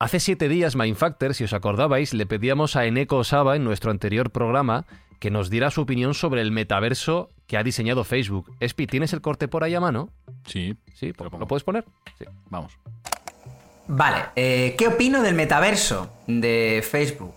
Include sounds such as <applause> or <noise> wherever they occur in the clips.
Hace siete días, Mindfactor, si os acordabais, le pedíamos a Eneko Osaba en nuestro anterior programa que nos diera su opinión sobre el metaverso que ha diseñado Facebook. Espi, ¿tienes el corte por ahí a mano? Sí. Sí, ¿lo puedes poner? Sí. Vamos. Vale, eh, ¿qué opino del metaverso de Facebook?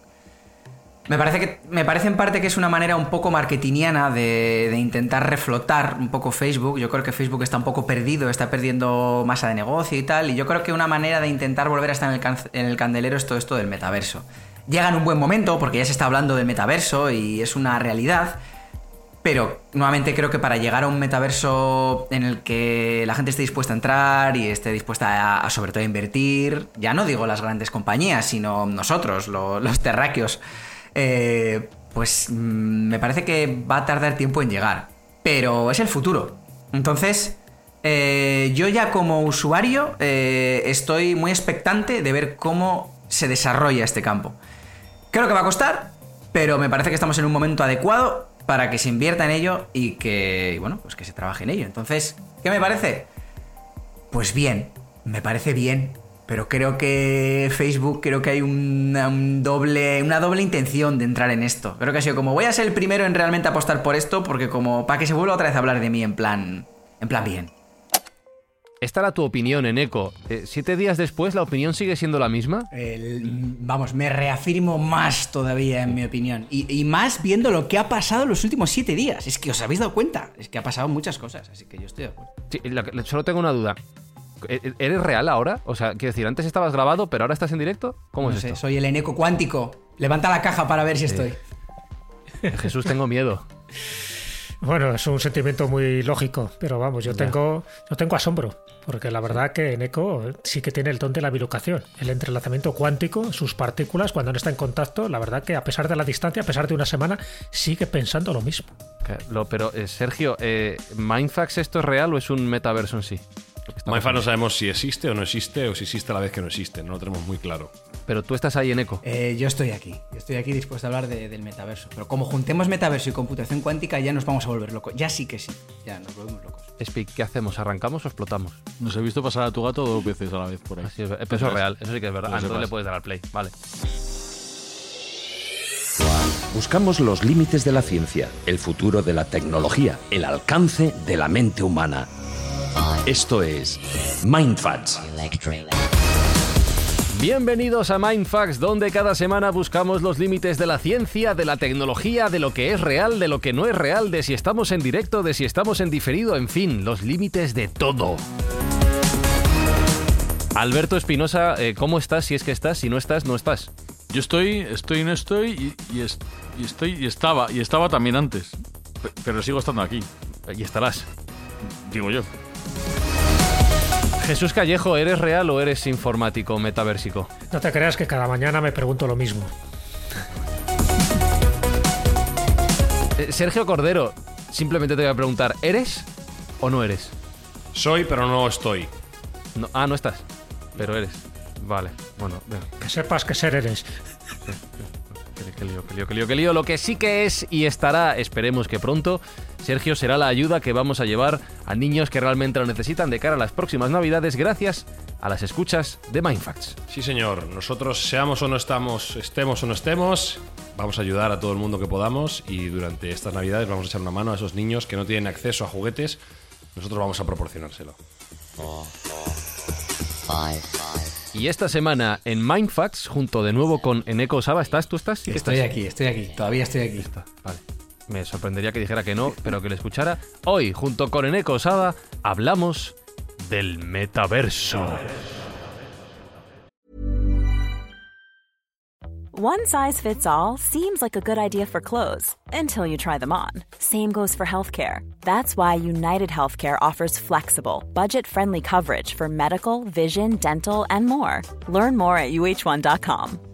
Me parece, que, me parece en parte que es una manera un poco marketingiana de, intentar reflotar un poco Facebook. Yo creo que Facebook está un poco perdido, está perdiendo masa de negocio y tal. Y yo creo que una manera de intentar volver a estar en el, candelero es todo esto del metaverso. Llega en un buen momento porque ya se está hablando del metaverso y es una realidad. Pero nuevamente creo que para llegar a un metaverso en el que la gente esté dispuesta a entrar y esté dispuesta a, sobre todo a invertir, ya no digo las grandes compañías, sino nosotros, lo, los terráqueos, eh, pues mm, me parece que va a tardar tiempo en llegar. Pero es el futuro. Entonces, eh, yo ya como usuario eh, estoy muy expectante de ver cómo se desarrolla este campo. Creo que va a costar, pero me parece que estamos en un momento adecuado para que se invierta en ello y que, bueno, pues que se trabaje en ello. Entonces, ¿qué me parece? Pues bien, me parece bien, pero creo que Facebook, creo que hay una, un doble, una doble intención de entrar en esto. Creo que ha sido como, voy a ser el primero en realmente apostar por esto, porque como, para que se vuelva otra vez a hablar de mí en plan, en plan bien. Esta era tu opinión, en Eco. Eh, ¿Siete días después la opinión sigue siendo la misma? El, vamos, me reafirmo más todavía en mi opinión. Y, y, más viendo lo que ha pasado en los últimos siete días. Es que os habéis dado cuenta. Es que ha pasado muchas cosas, así que yo estoy de acuerdo. Sí, la, solo tengo una duda. ¿E-, ¿Eres real ahora? O sea, quiero decir, antes estabas grabado, pero ahora estás en directo. ¿Cómo no es sé, esto? soy el eneco cuántico. Levanta la caja para ver si Sí. estoy. Jesús, tengo miedo. <laughs> Bueno, es un sentimiento muy lógico, pero vamos, yo tengo, yo tengo asombro, porque la verdad que Eneco sí que tiene el don de la bilocación, el entrelazamiento cuántico, sus partículas, cuando no está en contacto, la verdad que a pesar de la distancia, a pesar de una semana, sigue pensando lo mismo. Pero, eh, Sergio, eh, ¿Mindfax esto es real o es un metaverso en sí? Mindfa no sabemos si existe o no existe, o si existe a la vez que no existe, no lo tenemos muy claro. Pero tú estás ahí en Eco. Eh, yo estoy aquí. Yo estoy aquí dispuesto a hablar de- del metaverso. Pero como juntemos metaverso y computación cuántica, ya nos vamos a volver locos. Ya sí que sí. Ya nos volvemos locos. Espi, ¿qué hacemos? ¿Arrancamos o explotamos? Nos he visto pasar a tu gato dos veces a la vez por ahí. Así es, pero eso es real, eso sí que es verdad. Ah, entonces le puedes dar al play, vale. Buscamos los límites de la ciencia, el futuro de la tecnología, el alcance de la mente humana. Esto es Mindfats. Bienvenidos a Mindfax, donde cada semana buscamos los límites de la ciencia, de la tecnología, de lo que es real, de lo que no es real, de si estamos en directo, de si estamos en diferido, en fin, los límites de todo. Alberto Espinosa, eh, ¿cómo estás? Si es que estás, si no estás, no estás. Yo estoy, estoy, no estoy y, y es- y estoy y estaba y estaba también antes, Pe- pero sigo estando aquí, Y estarás. digo yo. Jesús Callejo, ¿eres real o eres informático, metaversico? No te creas que cada mañana me pregunto lo mismo. Eh, Sergio Cordero, simplemente te voy a preguntar, ¿eres o no eres? Soy, pero no estoy. No- ah, no estás, pero eres. Vale, bueno, venga. Que sepas que ser eres. Qué, qué lío, qué lío, qué lío, qué lío. Lo que sí que es y estará, esperemos que pronto, Sergio será la ayuda que vamos a llevar a niños que realmente lo necesitan de cara a las próximas navidades gracias a las escuchas de Mindfacts. Sí, señor. Nosotros, seamos o no estamos, estemos o no estemos, vamos a ayudar a todo el mundo que podamos y durante estas navidades vamos a echar una mano a esos niños que no tienen acceso a juguetes. Nosotros vamos a proporcionárselo. Y esta semana en Mindfacts, junto de nuevo con Eneko Saba, ¿estás? ¿Tú estás? Sí Estoy estás. aquí, estoy aquí. Todavía estoy aquí. Vale. Me sorprendería que dijera que no, pero que le escuchara. Hoy, junto con Eneko Saba, hablamos del metaverso. One size fits all seems like a good idea for clothes until you try them on. Same goes for healthcare. That's why United Healthcare offers flexible, budget friendly coverage for medical, vision, dental, and more. Learn more at uh1.com.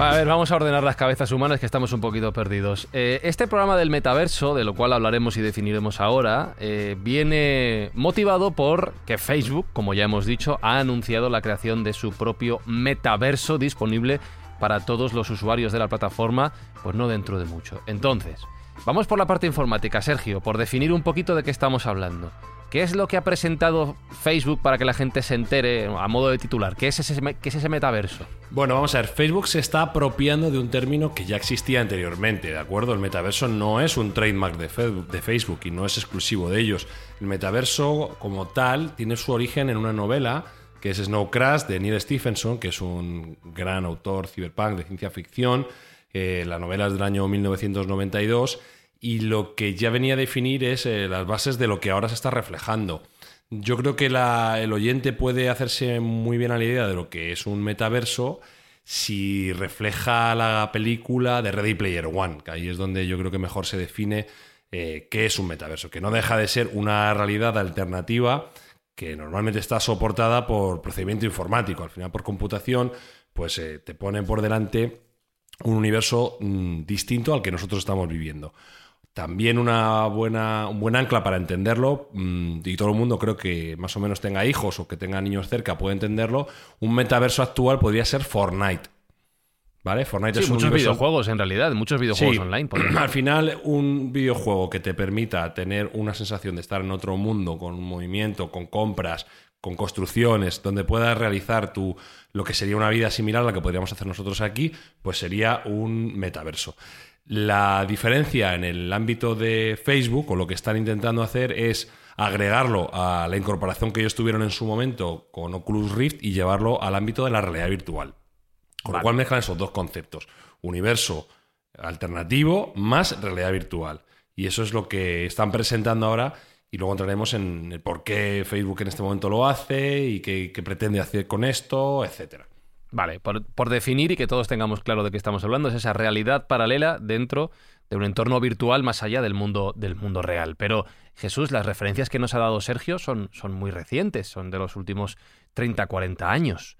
A ver, vamos a ordenar las cabezas humanas que estamos un poquito perdidos. Eh, este programa del metaverso, de lo cual hablaremos y definiremos ahora, eh, viene motivado por que Facebook, como ya hemos dicho, ha anunciado la creación de su propio metaverso disponible para todos los usuarios de la plataforma, pues no dentro de mucho. Entonces, vamos por la parte informática, Sergio, por definir un poquito de qué estamos hablando. ¿Qué es lo que ha presentado Facebook para que la gente se entere a modo de titular? ¿Qué es ese, metaverso? Bueno, vamos a ver, Facebook se está apropiando de un término que ya existía anteriormente, ¿de acuerdo? El metaverso no es un trademark de Facebook, de Facebook y no es exclusivo de ellos. El metaverso como tal tiene su origen en una novela que es Snow Crash de Neil Stephenson, que es un gran autor cyberpunk de ciencia ficción. Eh, la novela es del año 1992 y lo que ya venía a definir es eh, las bases de lo que ahora se está reflejando. Yo creo que el oyente puede hacerse muy bien a la idea de lo que es un metaverso si refleja la película de Ready Player One, que ahí es donde yo creo que mejor se define eh, qué es un metaverso, que no deja de ser una realidad alternativa que normalmente está soportada por procedimiento informático, al final por computación, pues eh, te ponen por delante un universo mm, distinto al que nosotros estamos viviendo. También una buena, un buen ancla para entenderlo, mm, y todo el mundo creo que más o menos tenga hijos o que tenga niños cerca puede entenderlo, un metaverso actual podría ser Fortnite. ¿Vale? Fortnite Sí, es un muchos universo- videojuegos en realidad, muchos videojuegos Sí. online. <clears throat> Al final, un videojuego que te permita tener una sensación de estar en otro mundo, con un movimiento, con compras, con construcciones, donde puedas realizar tu, lo que sería una vida similar a la que podríamos hacer nosotros aquí, pues sería un metaverso. La diferencia en el ámbito de Facebook, o lo que están intentando hacer, es agregarlo a la incorporación que ellos tuvieron en su momento con Oculus Rift y llevarlo al ámbito de la realidad virtual. Con lo cual mezclan esos dos conceptos. Universo alternativo más realidad virtual. Y eso es lo que están presentando ahora. Y luego entraremos en el por qué Facebook en este momento lo hace y qué, qué pretende hacer con esto, etcétera. Vale, por, por definir y que todos tengamos claro de qué estamos hablando, es esa realidad paralela dentro de un entorno virtual más allá del mundo, del mundo real. Pero, Jesús, las referencias que nos ha dado Sergio son, son muy recientes, son de los últimos 30, 40 años.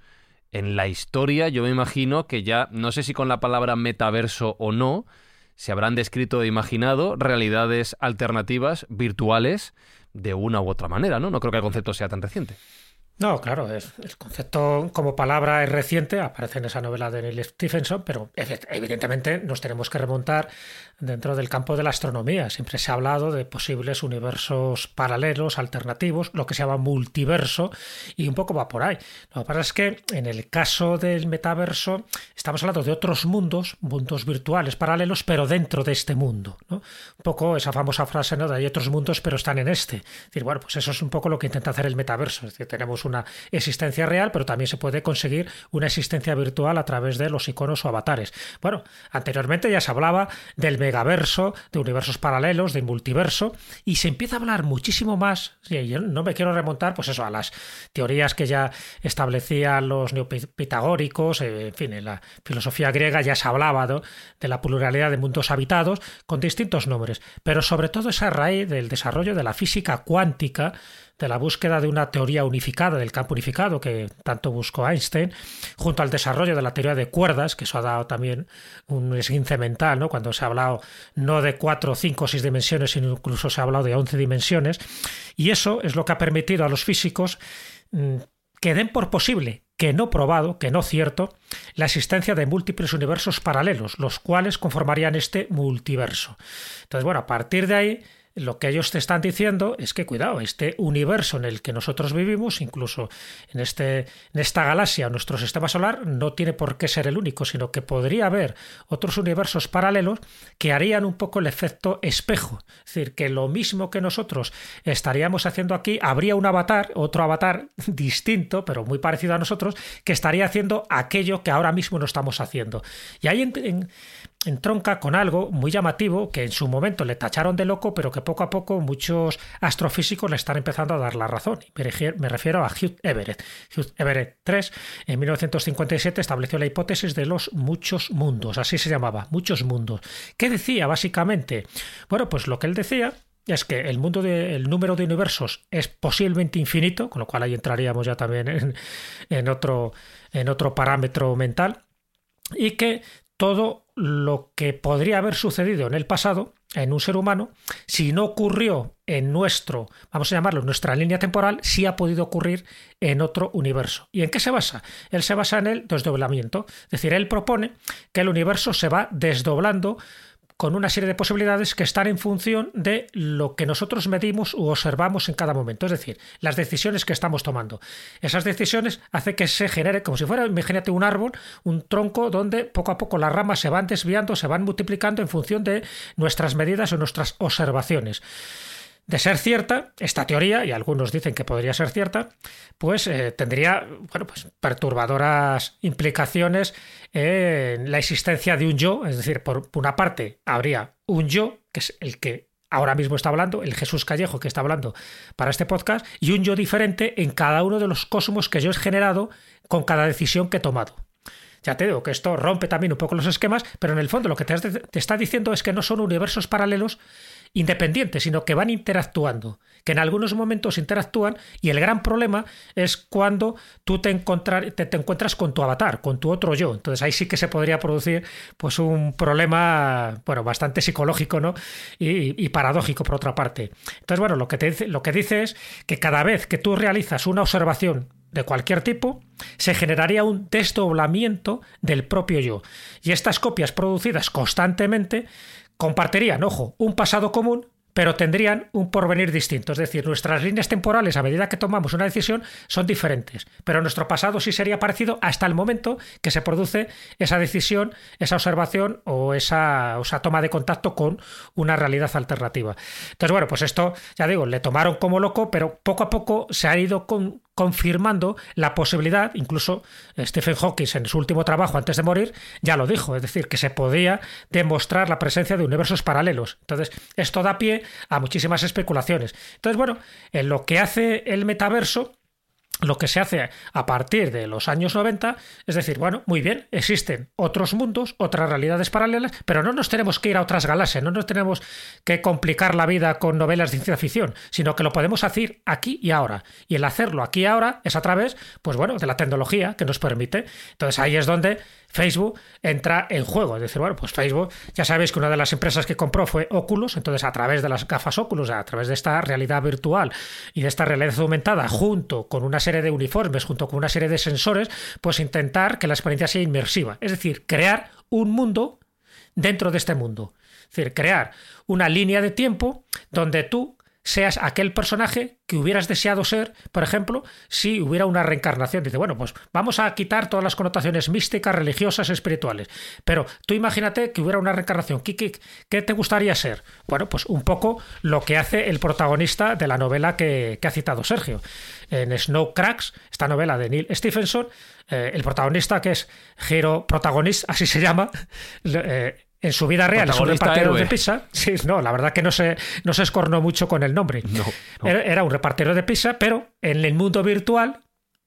En la historia yo me imagino que ya, no sé si con la palabra metaverso o no, se habrán descrito e imaginado realidades alternativas, virtuales, de una u otra manera, ¿no? No creo que el concepto sea tan reciente. No, claro, es- el concepto como palabra es reciente, aparece en esa novela de Neil Stephenson, pero ev- evidentemente nos tenemos que remontar dentro del campo de la astronomía. Siempre se ha hablado de posibles universos paralelos, alternativos, lo que se llama multiverso, y un poco va por ahí. Lo que pasa es que en el caso del metaverso estamos hablando de otros mundos, mundos virtuales paralelos, pero dentro de este mundo. Un poco esa famosa frase ¿no? de hay otros mundos, pero están en este. Es decir, bueno, pues eso es un poco lo que intenta hacer el metaverso. Es decir, tenemos una existencia real, pero también se puede conseguir una existencia virtual a través de los iconos o avatares. Bueno, anteriormente ya se hablaba del megaverso, de universos paralelos, de multiverso, y se empieza a hablar muchísimo más. sí, yo no me quiero remontar, pues eso, a las teorías que ya establecían los neopitagóricos, eh, en fin, en la filosofía griega ya se hablaba de la pluralidad de mundos habitados con distintos nombres, pero sobre todo esa raíz del desarrollo de la física cuántica, de la búsqueda de una teoría unificada, del campo unificado que tanto buscó Einstein, junto al desarrollo de la teoría de cuerdas, que eso ha dado también un esguince mental, ¿no? cuando se ha hablado no de cuatro, cinco, seis dimensiones, sino incluso se ha hablado de once dimensiones, y eso es lo que ha permitido a los físicos mm, que den por posible, que no probado, que no cierto, la existencia de múltiples universos paralelos, los cuales conformarían este multiverso. Entonces, bueno, a partir de ahí, lo que ellos te están diciendo es que, cuidado, este universo en el que nosotros vivimos, incluso en, este, en esta galaxia, nuestro sistema solar, no tiene por qué ser el único, sino que podría haber otros universos paralelos que harían un poco el efecto espejo. Es decir, que lo mismo que nosotros estaríamos haciendo aquí, habría un avatar, otro avatar <laughs> distinto, pero muy parecido a nosotros, que estaría haciendo aquello que ahora mismo no estamos haciendo. Y ahí en- en- entronca con algo muy llamativo que en su momento le tacharon de loco, pero que poco a poco muchos astrofísicos le están empezando a dar la razón. Me refiero a Hugh Everett. Hugh Everett III en 1957 estableció la hipótesis de los muchos mundos, así se llamaba, muchos mundos. ¿Qué decía básicamente? Bueno, pues lo que él decía es que el mundo de, el número de universos es posiblemente infinito, con lo cual ahí entraríamos ya también en, otro, en otro parámetro mental, y que todo lo que podría haber sucedido en el pasado en un ser humano, si no ocurrió en nuestro, vamos a llamarlo, nuestra línea temporal, sí ha podido ocurrir en otro universo. ¿Y en qué se basa? Él se basa en el desdoblamiento. Es decir, él propone que el universo se va desdoblando con una serie de posibilidades que están en función de lo que nosotros medimos u observamos en cada momento, es decir, las decisiones que estamos tomando. Esas decisiones hacen que se genere, como si fuera, imagínate un árbol, un tronco donde poco a poco las ramas se van desviando, se van multiplicando en función de nuestras medidas o nuestras observaciones. De ser cierta, esta teoría, y algunos dicen que podría ser cierta, pues eh, tendría bueno, pues perturbadoras implicaciones en la existencia de un yo, es decir, por una parte habría un yo, que es el que ahora mismo está hablando, el Jesús Callejo que está hablando para este podcast, y un yo diferente en cada uno de los cosmos que yo he generado con cada decisión que he tomado. Ya te digo que esto rompe también un poco los esquemas, pero en el fondo lo que te, te está diciendo es que no son universos paralelos, independientes, sino que van interactuando, que en algunos momentos interactúan y el gran problema es cuando tú te, te, encuentras con tu avatar, con tu otro yo. Entonces ahí sí que se podría producir pues un problema, bueno, bastante psicológico, ¿no? Y, paradójico por otra parte. Entonces, bueno, lo que, lo que dice es que cada vez que tú realizas una observación de cualquier tipo, se generaría un desdoblamiento del propio yo. Y estas copias producidas constantemente compartirían, ojo, un pasado común, pero tendrían un porvenir distinto. Es decir, nuestras líneas temporales a medida que tomamos una decisión son diferentes, pero nuestro pasado sí sería parecido hasta el momento que se produce esa decisión, esa observación o esa, toma de contacto con una realidad alternativa. Entonces, bueno, pues esto, ya digo, le tomaron como loco, pero poco a poco se ha ido con, confirmando la posibilidad, incluso eh, Stephen Hawking en su último trabajo antes de morir ya lo dijo, es decir, que se podía demostrar la presencia de universos paralelos. Entonces, esto da pie a muchísimas especulaciones. Entonces, bueno, en lo que hace el metaverso lo que se hace a partir de los años 90 es decir, bueno, muy bien, existen otros mundos, otras realidades paralelas, pero no nos tenemos que ir a otras galaxias, no nos tenemos que complicar la vida con novelas de ciencia ficción, sino que lo podemos hacer aquí y ahora. Y el hacerlo aquí y ahora es a través, pues bueno, de la tecnología que nos permite. Entonces ahí es donde Facebook entra en juego. Es decir, bueno, pues Facebook, ya sabéis que una de las empresas que compró fue Oculus, entonces a través de las gafas Oculus, a través de esta realidad virtual y de esta realidad aumentada, junto con una serie de uniformes, junto con una serie de sensores, pues intentar que la experiencia sea inmersiva. Es decir, crear un mundo dentro de este mundo. Es decir, crear una línea de tiempo donde tú seas aquel personaje que hubieras deseado ser, por ejemplo, si hubiera una reencarnación. Dice, bueno, pues vamos a quitar todas las connotaciones místicas, religiosas, espirituales. Pero tú imagínate que hubiera una reencarnación. ¿Qué, qué, te gustaría ser? Bueno, pues un poco lo que hace el protagonista de la novela que, ha citado Sergio. En Snow Cracks, esta novela de Neil Stephenson, eh, el protagonista, que es Hero Protagonist, así se llama, <laughs> eh, en su vida real es un repartero de pizza. <laughs> Sí, no, la verdad que no se, no se escornó mucho con el nombre. Era, un repartero de pizza, pero en el mundo virtual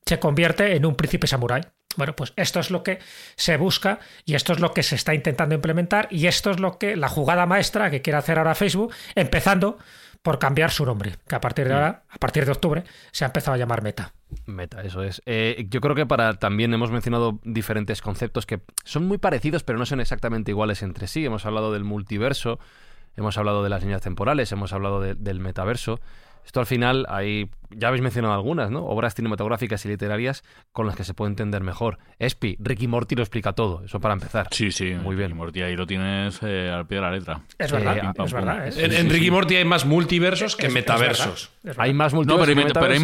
se convierte en un príncipe samurái. Bueno, pues esto es lo que se busca y esto es lo que se está intentando implementar y esto es lo que la jugada maestra que quiere hacer ahora Facebook, empezando por cambiar su nombre, que a partir de mm. ahora, a partir de octubre, se ha empezado a llamar Meta. Meta, eso es. Eh, yo creo que para también hemos mencionado diferentes conceptos que son muy parecidos, pero no son exactamente iguales entre sí. Hemos hablado del multiverso, hemos hablado de las líneas temporales, hemos hablado del metaverso. Esto al final, hay, ya habéis mencionado algunas, ¿no? Obras cinematográficas y literarias con las que se puede entender mejor. Espi, Ricky Morty lo explica todo, eso para empezar. Sí, sí, muy bien. Ricky Morty ahí lo tienes eh, al pie de la letra. Es verdad, es verdad. en, Ricky Morty hay más multiversos que metaversos. hay más multiversos. No, pero, hay, pero, hay,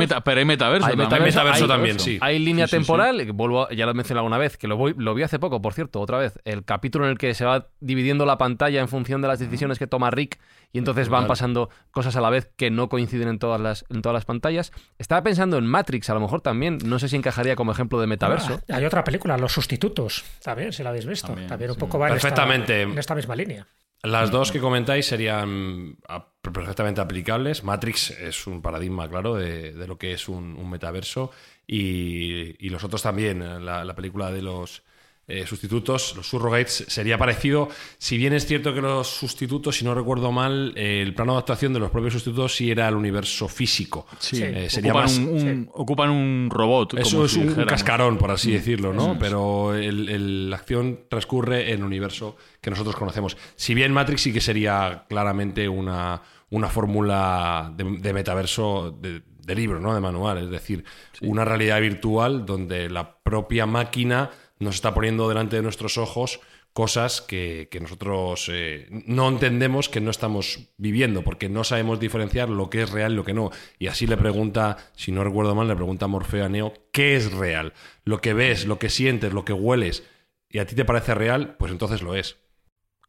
metaverso. Hay metaverso, también, sí. Hay línea temporal, vuelvo, ya lo he mencionado alguna vez, que lo, voy, lo vi hace poco, por cierto, otra vez. El capítulo en el que se va dividiendo la pantalla en función de las decisiones que toma Rick y entonces van pasando cosas a la vez que no coinciden en todas las, en todas las pantallas Estaba pensando en Matrix, a lo mejor también. No sé si encajaría como ejemplo de metaverso. Ah, hay otra película, Los Sustitutos, también, si la habéis visto. También, También, un sí. poco va en esta- Perfectamente. en esta misma línea. Las dos que comentáis serían ah, perfectamente aplicables. Matrix es un paradigma, claro, de, de lo que es un, un metaverso. Y, y los otros también. La, la película de los eh, sustitutos, los surrogates, sería parecido. Si bien es cierto que los sustitutos, si no recuerdo mal, eh, el plano de adaptación de los propios sustitutos sí era el universo físico. Sí, Eh, sería ocupan, más. un, un- ocupan un robot. Eso como es si un dijéramos. cascarón, por así Mm, decirlo, ¿no? es. Pero el- el- la acción transcurre en el universo que nosotros conocemos. Si bien Matrix sí que sería claramente una, una fórmula de, de metaverso de, de libro, ¿no? De manual. Es decir, una realidad virtual donde la propia máquina nos está poniendo delante de nuestros ojos cosas que, que nosotros eh, no entendemos que no estamos viviendo, porque no sabemos diferenciar lo que es real y lo que no. Y así le pregunta, si no recuerdo mal, le pregunta Morfeo a Neo, ¿qué es real? Lo que ves, lo que sientes, lo que hueles, y a ti te parece real, pues entonces lo es.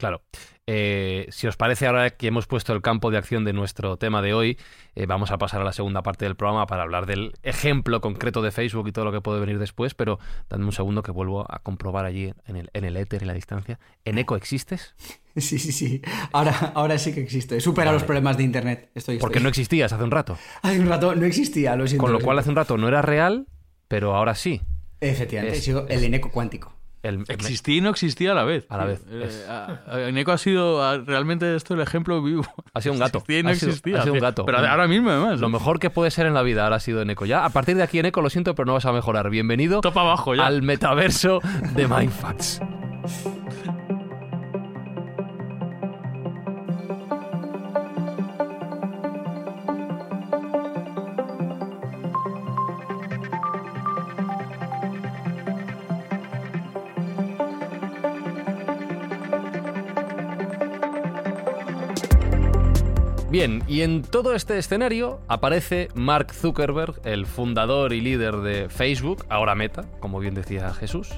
Claro. Eh, si os parece, ahora que hemos puesto el campo de acción de nuestro tema de hoy, eh, vamos a pasar a la segunda parte del programa para hablar del ejemplo concreto de Facebook y todo lo que puede venir después, pero dadme un segundo que vuelvo a comprobar allí en el, en el éter, en la distancia. ¿En Eco existes? <laughs> Sí, sí, sí. Ahora, ahora sí que existe. Supera los problemas de internet. Estoy, Porque no existías hace un rato. Hace un rato no existía, lo siento. Con lo cual hace un rato no era real, pero ahora sí. Efectivamente, Es- sigo el eneco cuántico. El- Existía y no existía a la vez. A la vez, Eh, es- a- a- Neko ha sido a- realmente esto el ejemplo vivo. Ha sido un gato. Existía y no Ha sido- existía. ha sido un gato. Pero ahora mismo, además. Lo mejor que puede ser en la vida ahora ha sido en Eco. Ya, a partir de aquí en Eco, lo siento, pero no vas a mejorar. Bienvenido Topa abajo ya. al metaverso de Mindfacts. Bien, y en todo este escenario aparece Mark Zuckerberg, el fundador y líder de Facebook, ahora Meta, como bien decía Jesús,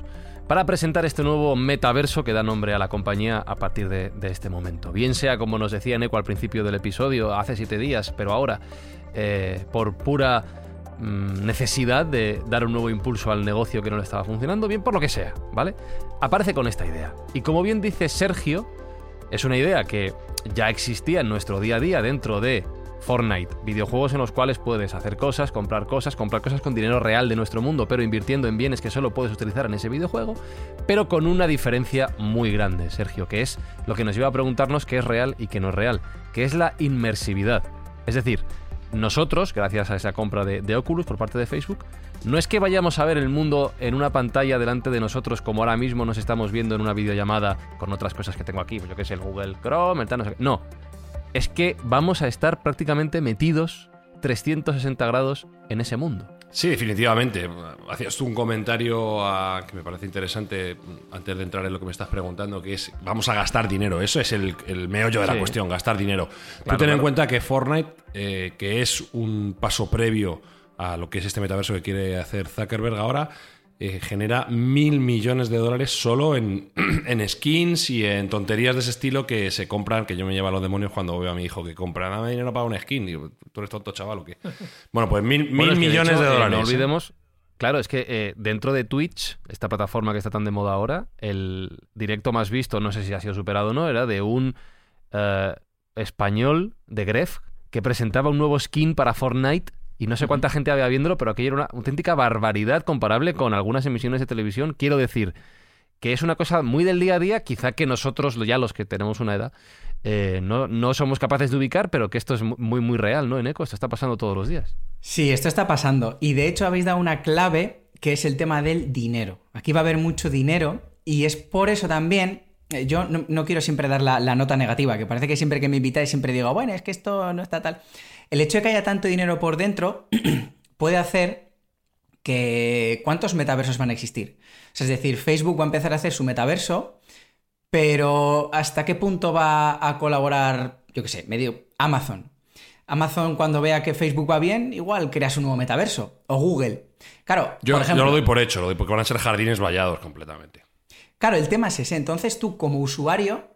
para presentar este nuevo metaverso que da nombre a la compañía a partir de, este momento. Bien sea, como nos decía Neko al principio del episodio, hace siete días, pero ahora, eh, por pura mm, necesidad de dar un nuevo impulso al negocio que no le estaba funcionando, bien por lo que sea, ¿vale? Aparece con esta idea. Y como bien dice Sergio, es una idea que ya existía en nuestro día a día dentro de Fortnite, videojuegos en los cuales puedes hacer cosas, comprar cosas, comprar cosas con dinero real de nuestro mundo, pero invirtiendo en bienes que solo puedes utilizar en ese videojuego, pero con una diferencia muy grande, Sergio, que es lo que nos lleva a preguntarnos qué es real y qué no es real, que es la inmersividad. Es decir, nosotros, gracias a esa compra de, de Oculus por parte de Facebook, no es que vayamos a ver el mundo en una pantalla delante de nosotros como ahora mismo nos estamos viendo en una videollamada con otras cosas que tengo aquí, pues yo que sé, el Google Chrome, el tal, no sé. No, es que vamos a estar prácticamente metidos 360 grados en ese mundo. Sí, definitivamente. Hacías tú un comentario ah, que me parece interesante mm, antes de entrar en lo que me estás preguntando, que es vamos a gastar dinero. Eso es el, el meollo de la Sí. cuestión, gastar dinero. Claro, tú ten en cuenta que Fortnite, eh, que es un paso previo a lo que es este metaverso que quiere hacer Zuckerberg ahora, eh, genera mil millones de dólares solo en, <clears throat> en skins y en tonterías de ese estilo que se compran, que yo me llevo a los demonios cuando veo a mi hijo que compra nada dinero para una skin. Digo, tú eres tonto, chaval, o qué. <laughs> Bueno, pues mil, mil Bueno, es que, millones hecho, de eh, dólares. no ¿eh? olvidemos, claro, es que eh, dentro de Twitch, esta plataforma que está tan de moda ahora, el directo más visto, no sé si ha sido superado o no, era de un español de Gref que presentaba un nuevo skin para Fortnite. Y no sé cuánta gente había viéndolo, pero aquello era una auténtica barbaridad comparable con algunas emisiones de televisión. Quiero decir que es una cosa muy del día a día, quizá que nosotros, ya los que tenemos una edad, eh, no, no somos capaces de ubicar, pero que esto es mu- muy, muy real, ¿no? En Eco, esto está pasando todos los días. Sí, esto está pasando. Y de hecho habéis dado una clave que es el tema del dinero. Aquí va a haber mucho dinero y es por eso también. eh, Yo no, no quiero siempre dar la, la nota negativa, que parece que siempre que me invitáis siempre digo, bueno, es que esto no está tal. El hecho de que haya tanto dinero por dentro <clears throat> puede hacer que... ¿Cuántos metaversos van a existir? O sea, es decir, Facebook va a empezar a hacer su metaverso, pero ¿hasta qué punto va a colaborar, yo qué sé, medio Amazon? Amazon cuando vea que Facebook va bien, igual creas un nuevo metaverso. O Google. Claro, Yo, por ejemplo, yo lo doy por hecho, lo doy porque van a ser jardines vallados completamente. Claro, el tema es ese. Entonces tú como usuario,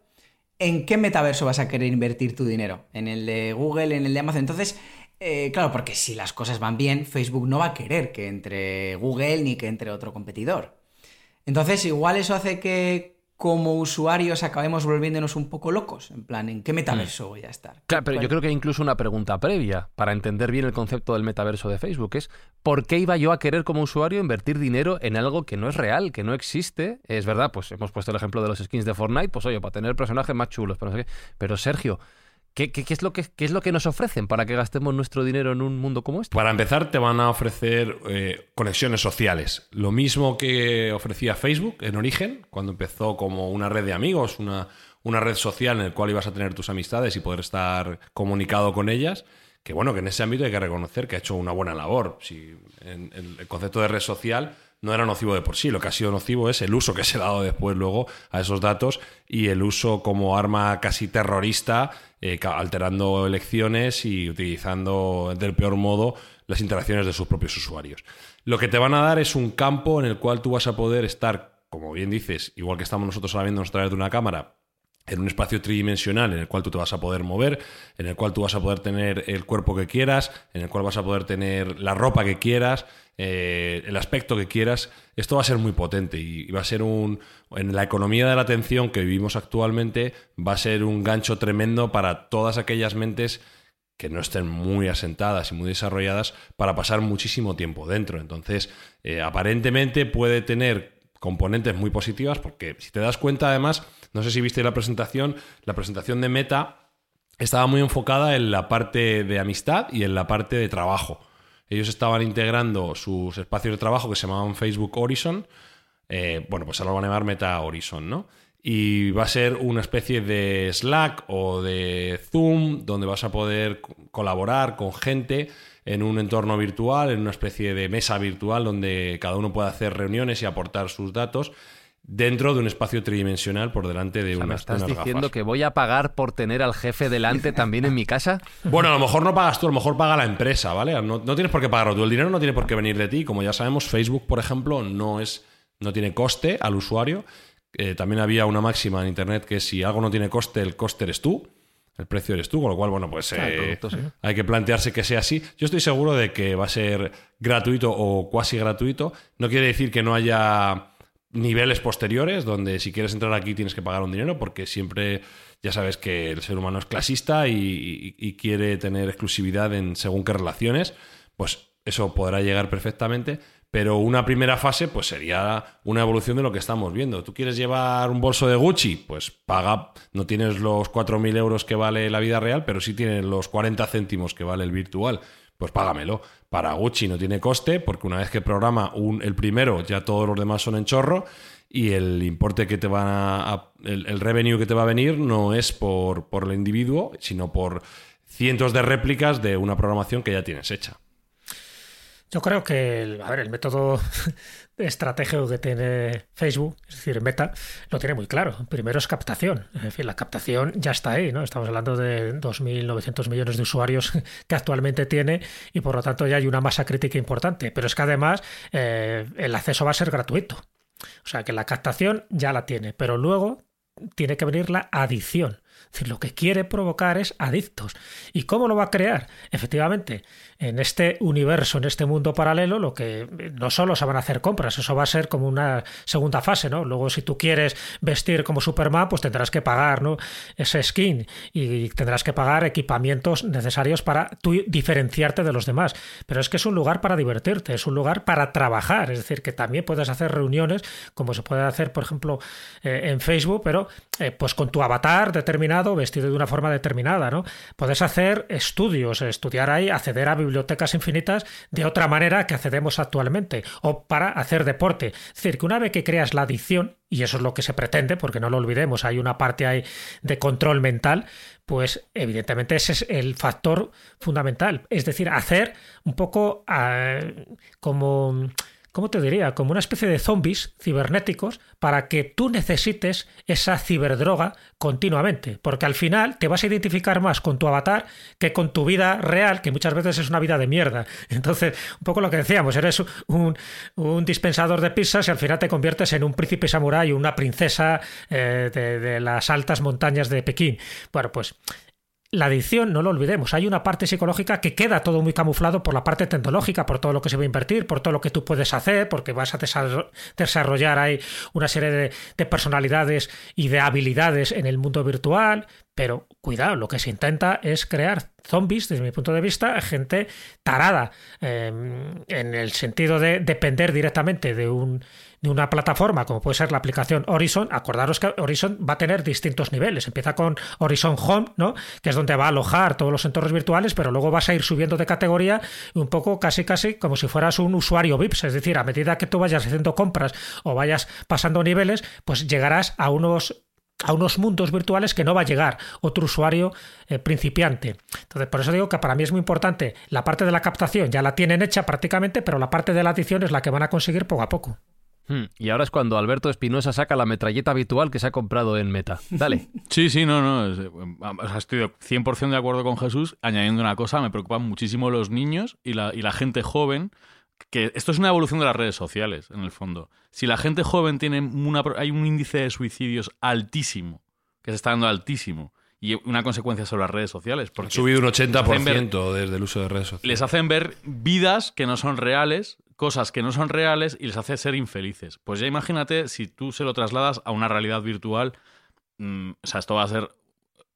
¿en qué metaverso vas a querer invertir tu dinero? ¿En el de Google, en el de Amazon? Entonces, Eh, claro, porque si las cosas van bien, Facebook no va a querer que entre Google ni que entre otro competidor. Entonces, igual eso hace que como usuarios acabemos volviéndonos un poco locos, en plan, ¿en qué metaverso voy a estar? Claro, pero yo creo que hay incluso una pregunta previa para entender bien el concepto del metaverso de Facebook es ¿por qué iba yo a querer como usuario invertir dinero en algo que no es real, que no existe? Es verdad, pues hemos puesto el ejemplo de los skins de Fortnite, pues oye, para tener personajes más chulos, pero no sé qué. Pero Sergio, ¿Qué, qué, qué es lo que, ¿Qué es lo que nos ofrecen para que gastemos nuestro dinero en un mundo como este? Para empezar, te van a ofrecer eh, conexiones sociales. Lo mismo que ofrecía Facebook en origen, cuando empezó como una red de amigos, una, una red social en la cual ibas a tener tus amistades y poder estar comunicado con ellas. Que bueno, que en ese ámbito hay que reconocer que ha hecho una buena labor. Si el concepto de red social no era nocivo de por sí. Lo que ha sido nocivo es el uso que se ha dado después luego a esos datos y el uso como arma casi terrorista, eh, alterando elecciones y utilizando del peor modo las interacciones de sus propios usuarios. Lo que te van a dar es un campo en el cual tú vas a poder estar, como bien dices, igual que estamos nosotros ahora viendo a través de una cámara, en un espacio tridimensional en el cual tú te vas a poder mover, en el cual tú vas a poder tener el cuerpo que quieras, en el cual vas a poder tener la ropa que quieras, eh, el aspecto que quieras, esto va a ser muy potente y va a ser un, en la economía de la atención que vivimos actualmente, va a ser un gancho tremendo para todas aquellas mentes que no estén muy asentadas y muy desarrolladas para pasar muchísimo tiempo dentro. Entonces, eh, aparentemente puede tener componentes muy positivas porque si te das cuenta además, no sé si viste la presentación, la presentación de Meta estaba muy enfocada en la parte de amistad y en la parte de trabajo. Ellos estaban integrando sus espacios de trabajo que se llamaban Facebook Horizon. Eh, bueno, pues ahora lo van a llamar Meta Horizon, ¿no? Y va a ser una especie de Slack o de Zoom donde vas a poder colaborar con gente en un entorno virtual, en una especie de mesa virtual donde cada uno puede hacer reuniones y aportar sus datos dentro de un espacio tridimensional por delante de O sea, unas, ¿Me estás unas diciendo gafas. que voy a pagar por tener al jefe delante también en mi casa? <laughs> Bueno, a lo mejor no pagas tú, a lo mejor paga la empresa, ¿vale? No, no tienes por qué pagarlo tú. El dinero no tiene por qué venir de ti. Como ya sabemos, Facebook, por ejemplo, no es no tiene coste al usuario. Eh, también había una máxima en Internet que si algo no tiene coste, el coste eres tú. El precio eres tú, con lo cual, bueno, pues el eh, producto, sí. hay que plantearse que sea así. Yo estoy seguro de que va a ser gratuito o cuasi gratuito. No quiere decir que no haya niveles posteriores donde si quieres entrar aquí tienes que pagar un dinero porque siempre ya sabes que el ser humano es clasista y, quiere tener exclusividad en según qué relaciones, pues eso podrá llegar perfectamente. Pero una primera fase, pues sería una evolución de lo que estamos viendo. ¿Tú quieres llevar un bolso de Gucci? Pues paga, no tienes los 4.000 euros que vale la vida real, pero sí tienes los 40 céntimos que vale el virtual. Pues págamelo. Para Gucci no tiene coste, porque una vez que programa un, el primero, ya todos los demás son en chorro. Y el importe que te van a. el, el revenue que te va a venir no es por, por el individuo, sino por cientos de réplicas de una programación que ya tienes hecha. Yo creo que a ver, el método estratégico que tiene Facebook, es decir, Meta, lo tiene muy claro. Primero es captación. En fin, la captación ya está ahí, ¿no? Estamos hablando de 2.900 millones de usuarios <laughs> que actualmente tiene y por lo tanto ya hay una masa crítica importante. Pero es que además eh, el acceso va a ser gratuito. O sea que la captación ya la tiene, pero luego tiene que venir la adicción. Es decir, lo que quiere provocar es adictos. ¿Y cómo lo va a crear? Efectivamente, en este universo, en este mundo paralelo, lo que no solo se van a hacer compras, eso va a ser como una segunda fase, ¿no? Luego, si tú quieres vestir como Superman, pues tendrás que pagar, ¿no? Ese skin y tendrás que pagar equipamientos necesarios para tú diferenciarte de los demás. Pero es que es un lugar para divertirte, es un lugar para trabajar, es decir, que también puedes hacer reuniones, como se puede hacer, por ejemplo, eh, en Facebook, pero eh, pues con tu avatar determinado, vestido de una forma determinada, ¿no? Puedes hacer estudios, estudiar ahí, acceder a bibliotecas infinitas de otra manera que accedemos actualmente, o para hacer deporte. Es decir, que una vez que creas la adicción, y eso es lo que se pretende, porque no lo olvidemos, hay una parte ahí de control mental, pues evidentemente ese es el factor fundamental. Es decir, hacer un poco ah, como... ¿Cómo te diría? Como una especie de zombies cibernéticos para que tú necesites esa ciberdroga continuamente. Porque al final te vas a identificar más con tu avatar que con tu vida real, que muchas veces es una vida de mierda. <laughs> Entonces, un poco lo que decíamos, eres un, un dispensador de pizzas y al final te conviertes en un príncipe samurái o una princesa eh, de, de las altas montañas de Pekín. Bueno, pues la adicción, no lo olvidemos, hay una parte psicológica que queda todo muy camuflado por la parte tecnológica, por todo lo que se va a invertir, por todo lo que tú puedes hacer, porque vas a desarrollar ahí una serie de, de personalidades y de habilidades en el mundo virtual, pero cuidado, lo que se intenta es crear zombies, desde mi punto de vista, gente tarada, em, en el sentido de depender directamente de, un, de una plataforma como puede ser la aplicación Horizon. Acordaros que Horizon va a tener distintos niveles. Empieza con Horizon Home, ¿no? que es donde va a alojar todos los entornos virtuales, pero luego vas a ir subiendo de categoría un poco casi casi como si fueras un usuario VIPS. Es decir, a medida que tú vayas haciendo compras o vayas pasando niveles, pues llegarás a unos a unos mundos virtuales que no va a llegar otro usuario eh, principiante. Entonces, por eso digo que para mí es muy importante la parte de la captación, ya la tienen hecha prácticamente, pero la parte de la adición es la que van a conseguir poco a poco. Hmm, y ahora es cuando Alberto Espinosa saca la metralleta habitual que se ha comprado en Meta. Dale. <laughs> Sí, sí, no, no. Estoy 100% de acuerdo con Jesús. Añadiendo una cosa, me preocupan muchísimo los niños y la, y la gente joven que esto es una evolución de las redes sociales, en el fondo. Si la gente joven tiene una, hay un índice de suicidios altísimo, que se está dando altísimo, y una consecuencia sobre las redes sociales. Porque ha subido un 80% desde el uso de redes sociales. Les hacen ver vidas que no son reales, cosas que no son reales, y les hace ser infelices. Pues ya imagínate si tú se lo trasladas a una realidad virtual, mm, o sea, esto va a ser...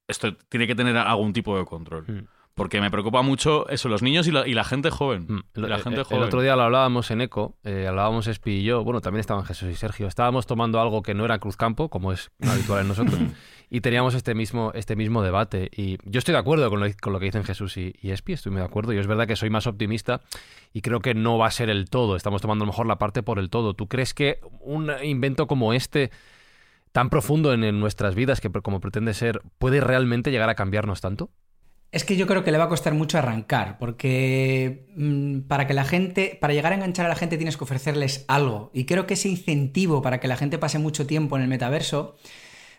Esto tiene que tener algún tipo de control. Mm. Porque me preocupa mucho eso, los niños y la, gente joven. Mm, la el, gente joven. el otro día lo hablábamos en ECO, eh, hablábamos Espi y yo, bueno, también estaban Jesús y Sergio, estábamos tomando algo que no era Cruzcampo, como es habitual en nosotros, <laughs> y teníamos este mismo, este mismo debate. Y yo estoy de acuerdo con lo, que dicen Jesús y, y, Espi, estoy muy de acuerdo. Yo es verdad que soy más optimista y creo que no va a ser el todo, estamos tomando mejor la parte por el todo. ¿Tú crees que un invento como este tan profundo en nuestras vidas que como pretende ser, puede realmente llegar a cambiarnos tanto? Es que yo creo que le va a costar mucho arrancar, porque mm, para que la gente, para llegar a enganchar a la gente tienes que ofrecerles algo. Y creo que ese incentivo para que la gente pase mucho tiempo en el metaverso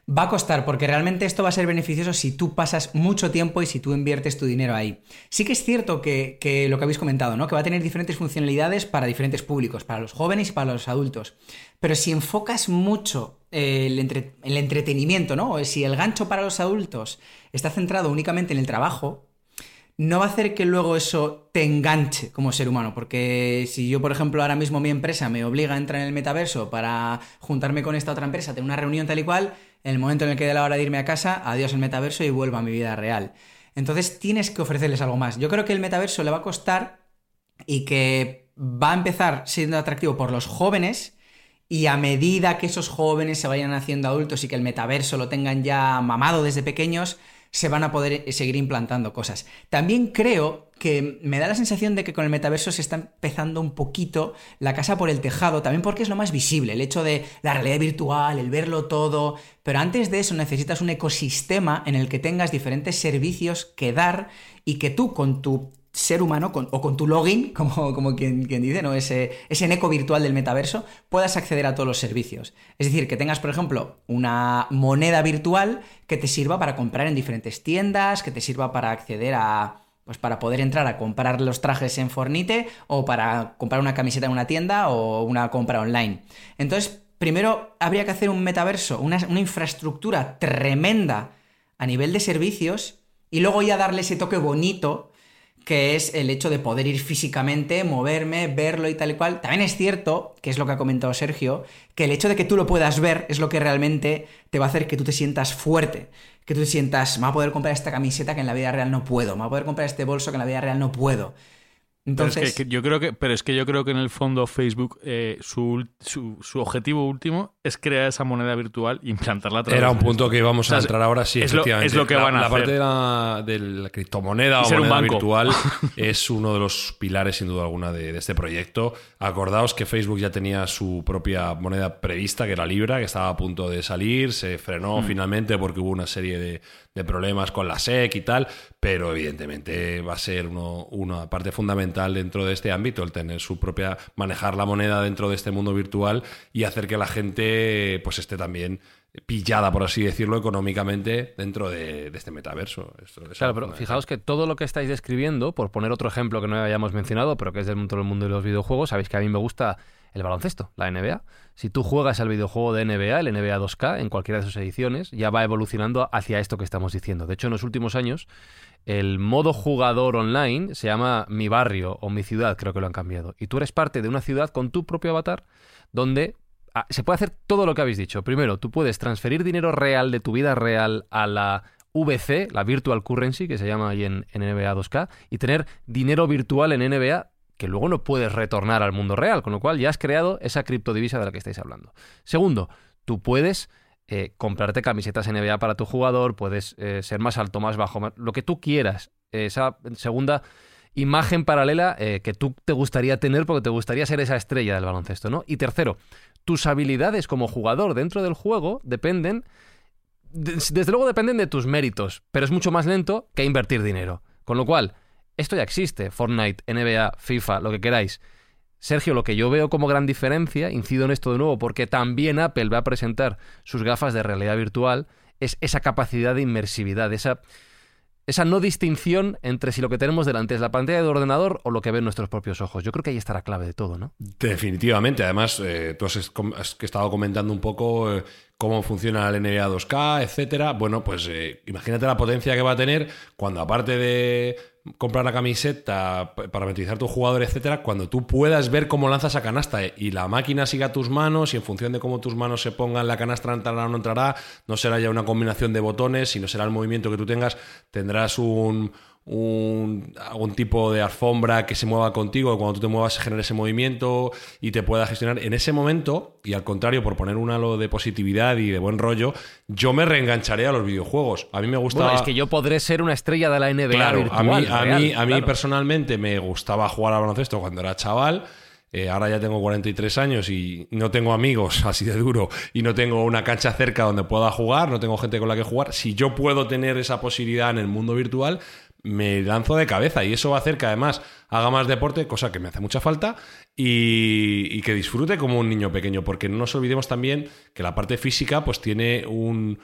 va a costar, porque realmente esto va a ser beneficioso si tú pasas mucho tiempo y si tú inviertes tu dinero ahí. Sí que es cierto que, lo que habéis comentado, ¿no? Que va a tener diferentes funcionalidades para diferentes públicos, para los jóvenes y para los adultos. Pero si enfocas mucho el, el entretenimiento, ¿no? Si el gancho para los adultos está centrado únicamente en el trabajo, no va a hacer que luego eso te enganche como ser humano, porque si yo, por ejemplo, ahora mismo mi empresa me obliga a entrar en el metaverso para juntarme con esta otra empresa, tener una reunión tal y cual, en el momento en el que dé la hora de irme a casa, adiós el metaverso y vuelvo a mi vida real. Entonces tienes que ofrecerles algo más. Yo creo que el metaverso le va a costar y que va a empezar siendo atractivo por los jóvenes, y a medida que esos jóvenes se vayan haciendo adultos y que el metaverso lo tengan ya mamado desde pequeños, se van a poder seguir implantando cosas. También creo que me da la sensación de que con el metaverso se está empezando un poquito la casa por el tejado, también porque es lo más visible, el hecho de la realidad virtual, el verlo todo, pero antes de eso necesitas un ecosistema en el que tengas diferentes servicios que dar y que tú con tu ser humano o con tu login, <laughs> como, quien, dice, ¿no? Ese, ese eco virtual del metaverso, puedas acceder a todos los servicios. Es decir, que tengas, por ejemplo, una moneda virtual que te sirva para comprar en diferentes tiendas, que te sirva para acceder a. Pues para poder entrar a comprar los trajes en Fornite o para comprar una camiseta en una tienda o una compra online. Entonces, primero habría que hacer un metaverso, una, una infraestructura tremenda a nivel de servicios y luego ya darle ese toque bonito que es el hecho de poder ir físicamente, moverme, verlo y tal y cual. También es cierto, que es lo que ha comentado Sergio, que el hecho de que tú lo puedas ver es lo que realmente te va a hacer que tú te sientas fuerte, que tú te sientas, me va a poder comprar esta camiseta que en la vida real no puedo, me va a poder comprar este bolso que en la vida real no puedo. Entonces... Pero es que, yo creo que, pero es que yo creo que en el fondo Facebook eh, su, su, objetivo último es crear esa moneda virtual e implantarla a Era un punto que íbamos a entrar ahora, sí, es efectivamente. Lo, es lo que van a la hacer. parte de la, de la criptomoneda o moneda virtual <laughs> es uno de los pilares, sin duda alguna, de, de, este proyecto. Acordaos que Facebook ya tenía su propia moneda prevista, que era Libra, que estaba a punto de salir, se frenó mm. finalmente porque hubo una serie de, de problemas con la SEC y tal, pero evidentemente va a ser uno, una parte fundamental dentro de este ámbito, el tener su propia, manejar la moneda dentro de este mundo virtual y hacer que la gente pues esté también pillada, por así decirlo, económicamente dentro de, este metaverso. claro, pero fijaos que todo lo que estáis describiendo, por poner otro ejemplo que no hayamos mencionado, pero que es del mundo del mundo de los videojuegos, sabéis que a mí me gusta el baloncesto, la NBA. Si tú juegas al videojuego de NBA, el NBA 2K, en cualquiera de sus ediciones, ya va evolucionando hacia esto que estamos diciendo. De hecho, en los últimos años, el modo jugador online se llama Mi Barrio o Mi Ciudad, creo que lo han cambiado. Y tú eres parte de una ciudad con tu propio avatar, donde se puede hacer todo lo que habéis dicho. Primero, tú puedes transferir dinero real de tu vida real a la VC, la Virtual Currency, que se llama ahí en, en NBA 2K, y tener dinero virtual en NBA que luego no puedes retornar al mundo real, con lo cual ya has creado esa criptodivisa de la que estáis hablando. Segundo, tú puedes eh, comprarte camisetas NBA para tu jugador, puedes eh, ser más alto, más bajo, lo que tú quieras. Esa segunda imagen paralela eh, que tú te gustaría tener porque te gustaría ser esa estrella del baloncesto, ¿no? Y tercero, tus habilidades como jugador dentro del juego dependen, desde luego dependen de tus méritos, pero es mucho más lento que invertir dinero. Con lo cual, esto ya existe, Fortnite, NBA, FIFA, lo que queráis. Sergio, lo que yo veo como gran diferencia, incido en esto de nuevo, porque también Apple va a presentar sus gafas de realidad virtual, es esa capacidad de inmersividad, esa, esa no distinción entre si lo que tenemos delante es la pantalla de ordenador o lo que ven nuestros propios ojos. Yo creo que ahí está la clave de todo, ¿no? Definitivamente. Además, eh, tú has, estado comentando un poco eh, cómo funciona el NBA 2K, etcétera. Bueno, pues eh, imagínate la potencia que va a tener cuando aparte de comprar la camiseta, para utilizar tu jugador, etcétera, cuando tú puedas ver cómo lanzas a canasta eh, y la máquina siga tus manos y en función de cómo tus manos se pongan, la canasta entrará o no entrará, no será ya una combinación de botones, sino será el movimiento que tú tengas, tendrás un, un, algún tipo de alfombra que se mueva contigo, cuando tú te muevas se genere ese movimiento y te pueda gestionar. En ese momento, y al contrario, por poner un halo de positividad y de buen rollo, yo me reengancharé a los videojuegos. A mí me gusta. es que yo podré ser una estrella de la NBA. Claro, a mí, a mí, a mí personalmente me gustaba jugar al baloncesto cuando era chaval. Eh, ahora ya tengo 43 años y no tengo amigos <laughs> así de duro y no tengo una cancha cerca donde pueda jugar, no tengo gente con la que jugar. Si yo puedo tener esa posibilidad en el mundo virtual, me lanzo de cabeza y eso va a hacer que además haga más deporte, cosa que me hace mucha falta, y, que disfrute como un niño pequeño, porque no nos olvidemos también que la parte física pues tiene un,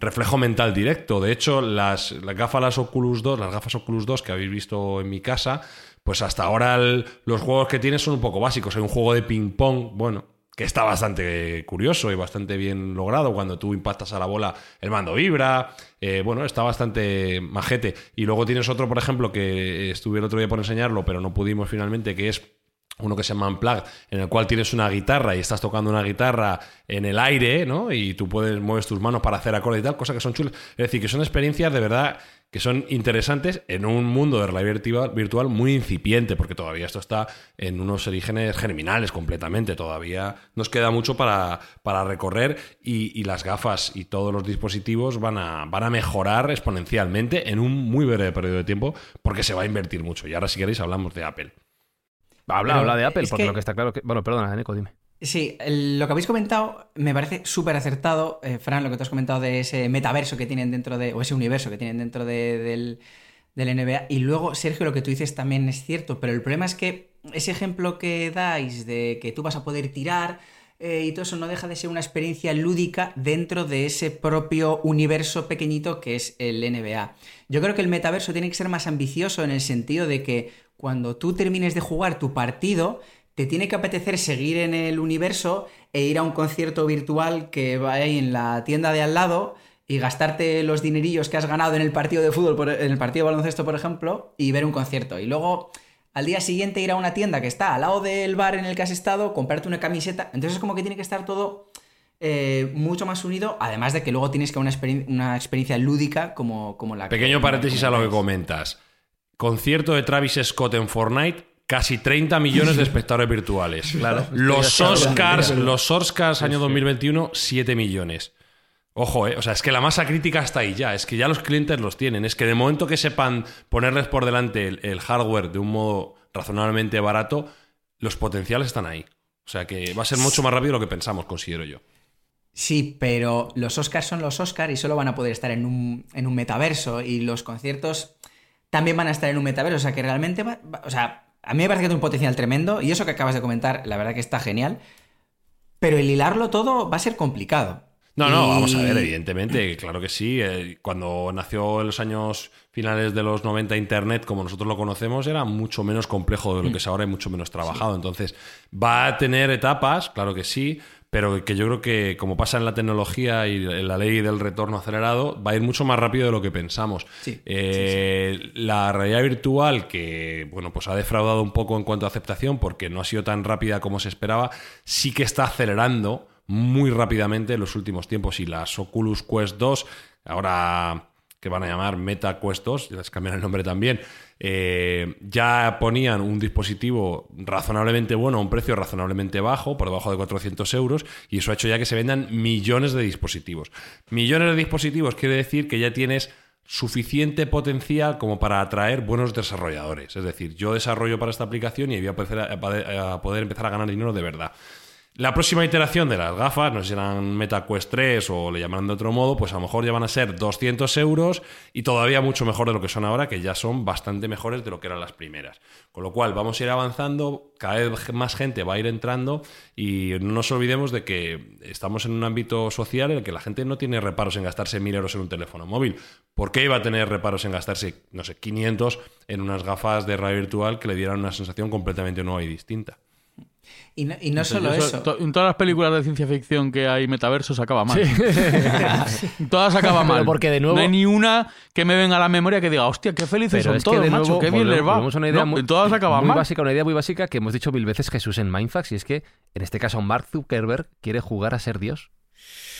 reflejo mental directo. De hecho, las, gafas las Oculus 2, las gafas Oculus 2 que habéis visto en mi casa, pues hasta ahora los juegos que tiene son un poco básicos. Hay un juego de ping-pong, bueno, que está bastante curioso y bastante bien logrado. Cuando tú impactas a la bola, el mando vibra. Eh, bueno, está bastante majete. Y luego tienes otro, por ejemplo, que estuve el otro día por enseñarlo, pero no pudimos finalmente, que es uno que se llama Unplugged, en el cual tienes una guitarra y estás tocando una guitarra en el aire, ¿no? Y tú puedes mueves tus manos para hacer acordes y tal, cosas que son chulas. Es decir, que son experiencias de verdad que son interesantes en un mundo de realidad virtual muy incipiente, porque todavía esto está en unos orígenes germinales completamente, todavía nos queda mucho para, para recorrer y, las gafas y todos los dispositivos van a, van a mejorar exponencialmente en un muy breve periodo de tiempo, porque se va a invertir mucho. Y ahora si queréis hablamos de Apple. Habla, habla de Apple, porque lo que está claro que... Bueno, perdona, Nico, dime. Sí, lo que habéis comentado me parece súper acertado, eh, Fran, lo que tú has comentado de ese metaverso que tienen dentro de, o ese universo que tienen dentro de, del, del NBA. Y luego, Sergio, lo que tú dices también es cierto, pero el problema es que ese ejemplo que dais de que tú vas a poder tirar eh, y todo eso no deja de ser una experiencia lúdica dentro de ese propio universo pequeñito que es el NBA. Yo creo que el metaverso tiene que ser más ambicioso en el sentido de que cuando tú termines de jugar tu partido, te tiene que apetecer seguir en el universo e ir a un concierto virtual que va ahí en la tienda de al lado y gastarte los dinerillos que has ganado en el partido de fútbol, en el partido de baloncesto, por ejemplo, y ver un concierto. Y luego al día siguiente ir a una tienda que está al lado del bar en el que has estado, comprarte una camiseta. Entonces es como que tiene que estar todo eh, mucho más unido, además de que luego tienes que una, una experiencia lúdica como, como la Pequeño paréntesis a lo que comentas. Concierto de Travis Scott en Fortnite casi 30 millones de <laughs> espectadores virtuales. Claro. Los Oscars, los Oscars año 2021, 7 millones. Ojo, eh, o sea, es que la masa crítica está ahí ya, es que ya los clientes los tienen, es que de momento que sepan ponerles por delante el, hardware de un modo razonablemente barato, los potenciales están ahí. O sea que va a ser mucho más rápido de lo que pensamos, considero yo. Sí, pero los Oscars son los Oscars y solo van a poder estar en un, en un metaverso y los conciertos también van a estar en un metaverso. O sea que realmente, o sea, a mí me parece que tiene un potencial tremendo y eso que acabas de comentar, la verdad que está genial. Pero el hilarlo todo va a ser complicado. No, no, vamos a ver, evidentemente, claro que sí. Eh, Cuando nació en los años finales de los 90 Internet, como nosotros lo conocemos, era mucho menos complejo de lo que es ahora y mucho menos trabajado. Entonces, va a tener etapas, claro que sí, pero que yo creo que, como pasa en la tecnología y en la ley del retorno acelerado, va a ir mucho más rápido de lo que pensamos. Sí, Eh, La realidad virtual, que bueno, pues ha defraudado un poco en cuanto a aceptación, porque no ha sido tan rápida como se esperaba, sí que está acelerando muy rápidamente en los últimos tiempos. Y las Oculus Quest 2, ahora que van a llamar Meta Quest 2, les cambian el nombre también, eh, ya ponían un dispositivo razonablemente bueno a un precio razonablemente bajo, por debajo de 400 euros, y eso ha hecho ya que se vendan millones de dispositivos. Millones de dispositivos quiere decir que ya tienes suficiente potencial como para atraer buenos desarrolladores. Es decir, yo desarrollo para esta aplicación y voy a poder, a poder empezar a ganar dinero de verdad. La próxima iteración de las gafas, no sé si serán MetaQuest 3 o le llamarán de otro modo, pues a lo mejor ya van a ser 200 euros y todavía mucho mejor de lo que son ahora, que ya son bastante mejores de lo que eran las primeras. Con lo cual vamos a ir avanzando, cada vez más gente va a ir entrando y no nos olvidemos de que estamos en un ámbito social en el que la gente no tiene reparos en gastarse 1000 euros en un teléfono móvil. ¿Por qué iba a tener reparos en gastarse, no sé, 500 en unas gafas de realidad virtual que le dieran una sensación completamente nueva y distinta? Y no, y no solo eso. to- En todas las películas de ciencia ficción que hay metaversos acaba mal. <laughs> todas acaban <laughs> Pero mal. porque, de nuevo- No hay ni una que me venga a la memoria que diga, hostia, qué felices Pero son es que todos, de macho, nuevo qué bien les va. volvemos a una idea No, muy, en todas acaban muy mal. básica, una idea muy básica que hemos dicho mil veces Jesús en Mindfax y es que en este caso Mark Zuckerberg quiere jugar a ser Dios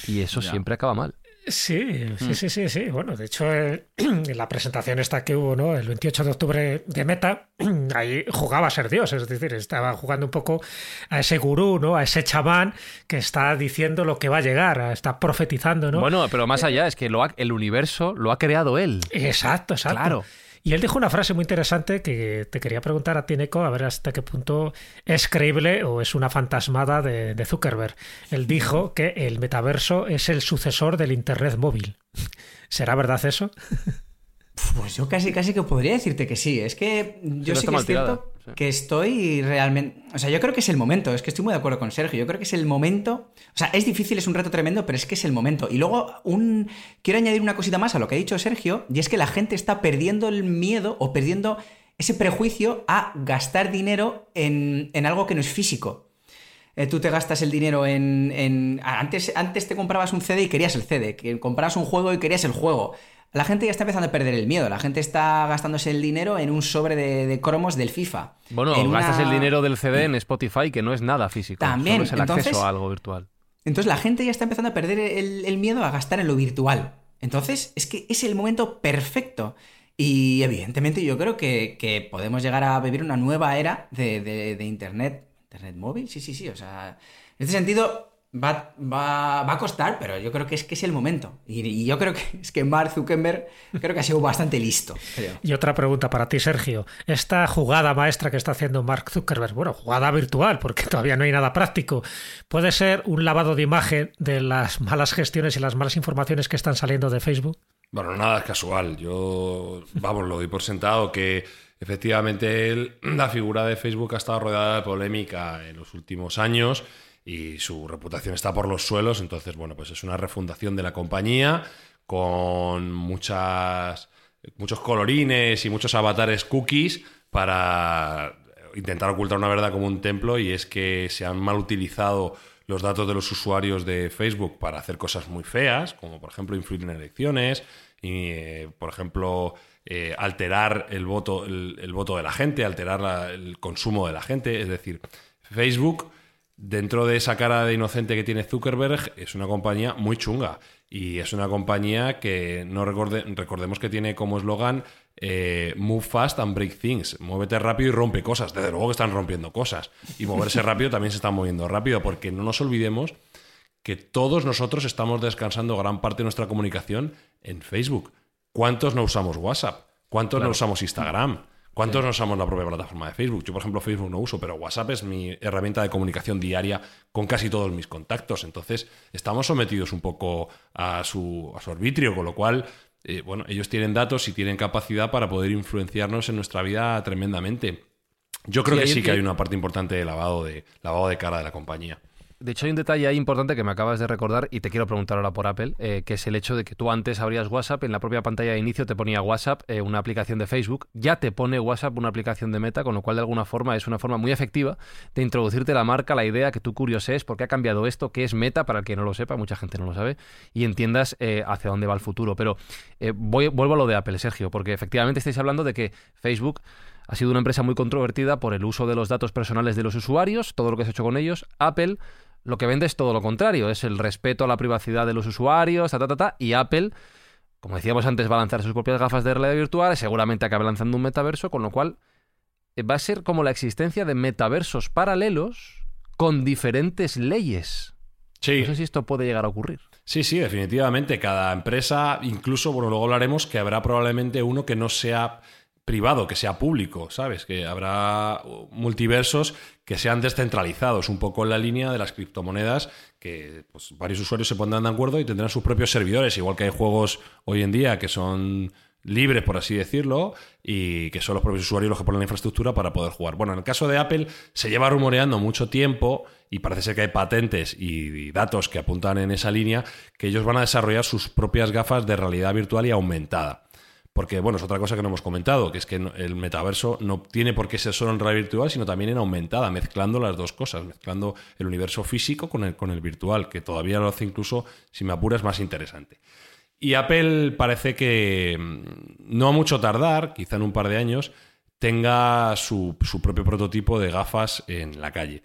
y eso Ya. siempre acaba mal. Sí, Mm. sí, sí, sí, sí. Bueno, de hecho, eh, <clears throat> en la presentación esta que hubo, ¿no? El 28 de octubre de Meta, <clears throat> ahí jugaba a ser Dios, es decir, estaba jugando un poco a ese gurú, ¿no? A ese chamán que está diciendo lo que va a llegar, está profetizando, ¿no? Bueno, pero más allá es que lo ha- el universo lo ha creado él. Exacto, exacto. Claro. Y él dijo una frase muy interesante que te quería preguntar a ti, a ver hasta qué punto es creíble o es una fantasmada de, de Zuckerberg. Él dijo que el metaverso es el sucesor del Internet móvil. <laughs> ¿Será verdad eso? <laughs> Pues yo casi, casi que podría decirte que sí. Es que yo no sí que es cierto sí. que estoy realmente. O sea, yo creo que es el momento. Es que estoy muy de acuerdo con Sergio. Yo creo que es el momento. O sea, es difícil, es un reto tremendo, pero es que es el momento. Y luego, un. Quiero añadir una cosita más a lo que ha dicho Sergio, y es que la gente está perdiendo el miedo o perdiendo ese prejuicio a gastar dinero en, en algo que no es físico. Eh, tú te gastas el dinero en, en- Antes, antes te comprabas un CD y querías el CD, que comprabas un juego y querías el juego. La gente ya está empezando a perder el miedo, la gente está gastándose el dinero en un sobre de, de cromos del FIFA. Bueno, En gastas una- el dinero del CD en Spotify que no es nada físico. También, solo es el entonces- acceso a algo virtual. Entonces la gente ya está empezando a perder el, el miedo a gastar en lo virtual. Entonces es que es el momento perfecto. Y evidentemente yo creo que, que podemos llegar a vivir una nueva era de, de- de Internet. ¿Internet móvil? Sí, sí, sí. O sea, en este sentido va, va- va a costar, pero yo creo que es que es el momento. Y, y yo creo que <laughs> es que Mark Zuckerberg creo que ha sido bastante listo. creo. Y otra pregunta para ti, Sergio. Esta jugada maestra que está haciendo Mark Zuckerberg, bueno, jugada virtual, porque todavía no hay nada práctico, ¿puede ser un lavado de imagen de las malas gestiones y las malas informaciones que están saliendo de Facebook? Bueno, nada es casual. Yo, vamos, lo doy por sentado que efectivamente él- <clears throat> la figura de Facebook ha estado rodeada de polémica en los últimos años y su reputación está por los suelos. Entonces, bueno, pues es una refundación de la compañía con muchas, muchos colorines y muchos avatares cookies para intentar ocultar una verdad como un templo y es que se han mal utilizado los datos de los usuarios de Facebook para hacer cosas muy feas, como por ejemplo influir en elecciones y, eh, por ejemplo, eh, alterar el voto, el, el voto de la gente, alterar la- el consumo de la gente. Es decir, Facebook, dentro de esa cara de inocente que tiene Zuckerberg, es una compañía muy chunga. Y es una compañía que no recorde- recordemos que tiene como eslogan eh, Move fast and break things. Muévete rápido y rompe cosas. Desde luego que están rompiendo cosas. Y moverse rápido también se está moviendo rápido, porque no nos olvidemos que todos nosotros estamos descansando gran parte de nuestra comunicación en Facebook. ¿Cuántos no usamos WhatsApp? ¿Cuántos no usamos Instagram? ¿Cuántos no usamos la propia plataforma de Facebook? Yo, por ejemplo, Facebook no uso, pero WhatsApp es mi herramienta de comunicación diaria con casi todos mis contactos. Entonces, estamos sometidos un poco a su, a su arbitrio, con lo cual, eh, bueno, ellos tienen datos y tienen capacidad para poder influenciarnos en nuestra vida tremendamente. Yo creo Sí, que sí que hay una parte importante de lavado de, lavado de cara de la compañía. De hecho, hay un detalle ahí importante que me acabas de recordar y te quiero preguntar ahora por Apple, eh, que es el hecho de que tú antes abrías WhatsApp, en la propia pantalla de inicio te ponía WhatsApp, eh, una aplicación de Facebook, ya te pone WhatsApp una aplicación de Meta, con lo cual de alguna forma es una forma muy efectiva de introducirte la marca, la idea, que tú curioses por qué ha cambiado esto, qué es Meta, para el que no lo sepa, mucha gente no lo sabe, y entiendas eh, hacia dónde va el futuro. Pero vuelvo a lo de Apple, Sergio, porque efectivamente estáis hablando de que Facebook ha sido una empresa muy controvertida por el uso de los datos personales de los usuarios, todo lo que se ha hecho con ellos. Apple lo que vende es todo lo contrario, es el respeto a la privacidad de los usuarios, ta, ta, ta, ta, y Apple, como decíamos antes, va a lanzar sus propias gafas de realidad virtual, seguramente acabe lanzando un metaverso, con lo cual eh, va a ser como la existencia de metaversos paralelos con diferentes leyes. Sí. No sé si esto puede llegar a ocurrir. Sí, sí, definitivamente. Cada empresa, incluso, bueno, luego hablaremos que habrá probablemente uno que no sea privado, que sea público, ¿sabes? Que habrá multiversos que sean descentralizados, un poco en la línea de las criptomonedas, que pues, varios usuarios se pondrán de acuerdo y tendrán sus propios servidores, igual que hay juegos hoy en día que son libres, por así decirlo, y que son los propios usuarios los que ponen la infraestructura para poder jugar. Bueno, en el caso de Apple se lleva rumoreando mucho tiempo y parece ser que hay patentes y datos que apuntan en esa línea que ellos van a desarrollar sus propias gafas de realidad virtual y aumentada. Porque, bueno, es otra cosa que no hemos comentado, que es que el metaverso no tiene por qué ser solo en realidad virtual, sino también en aumentada, mezclando las dos cosas, mezclando el universo físico con el, con el virtual, que todavía lo hace incluso, si me apuras, más interesante. Y Apple parece que mm, no a mucho tardar, quizá en un par de años, tenga su, su propio prototipo de gafas en la calle.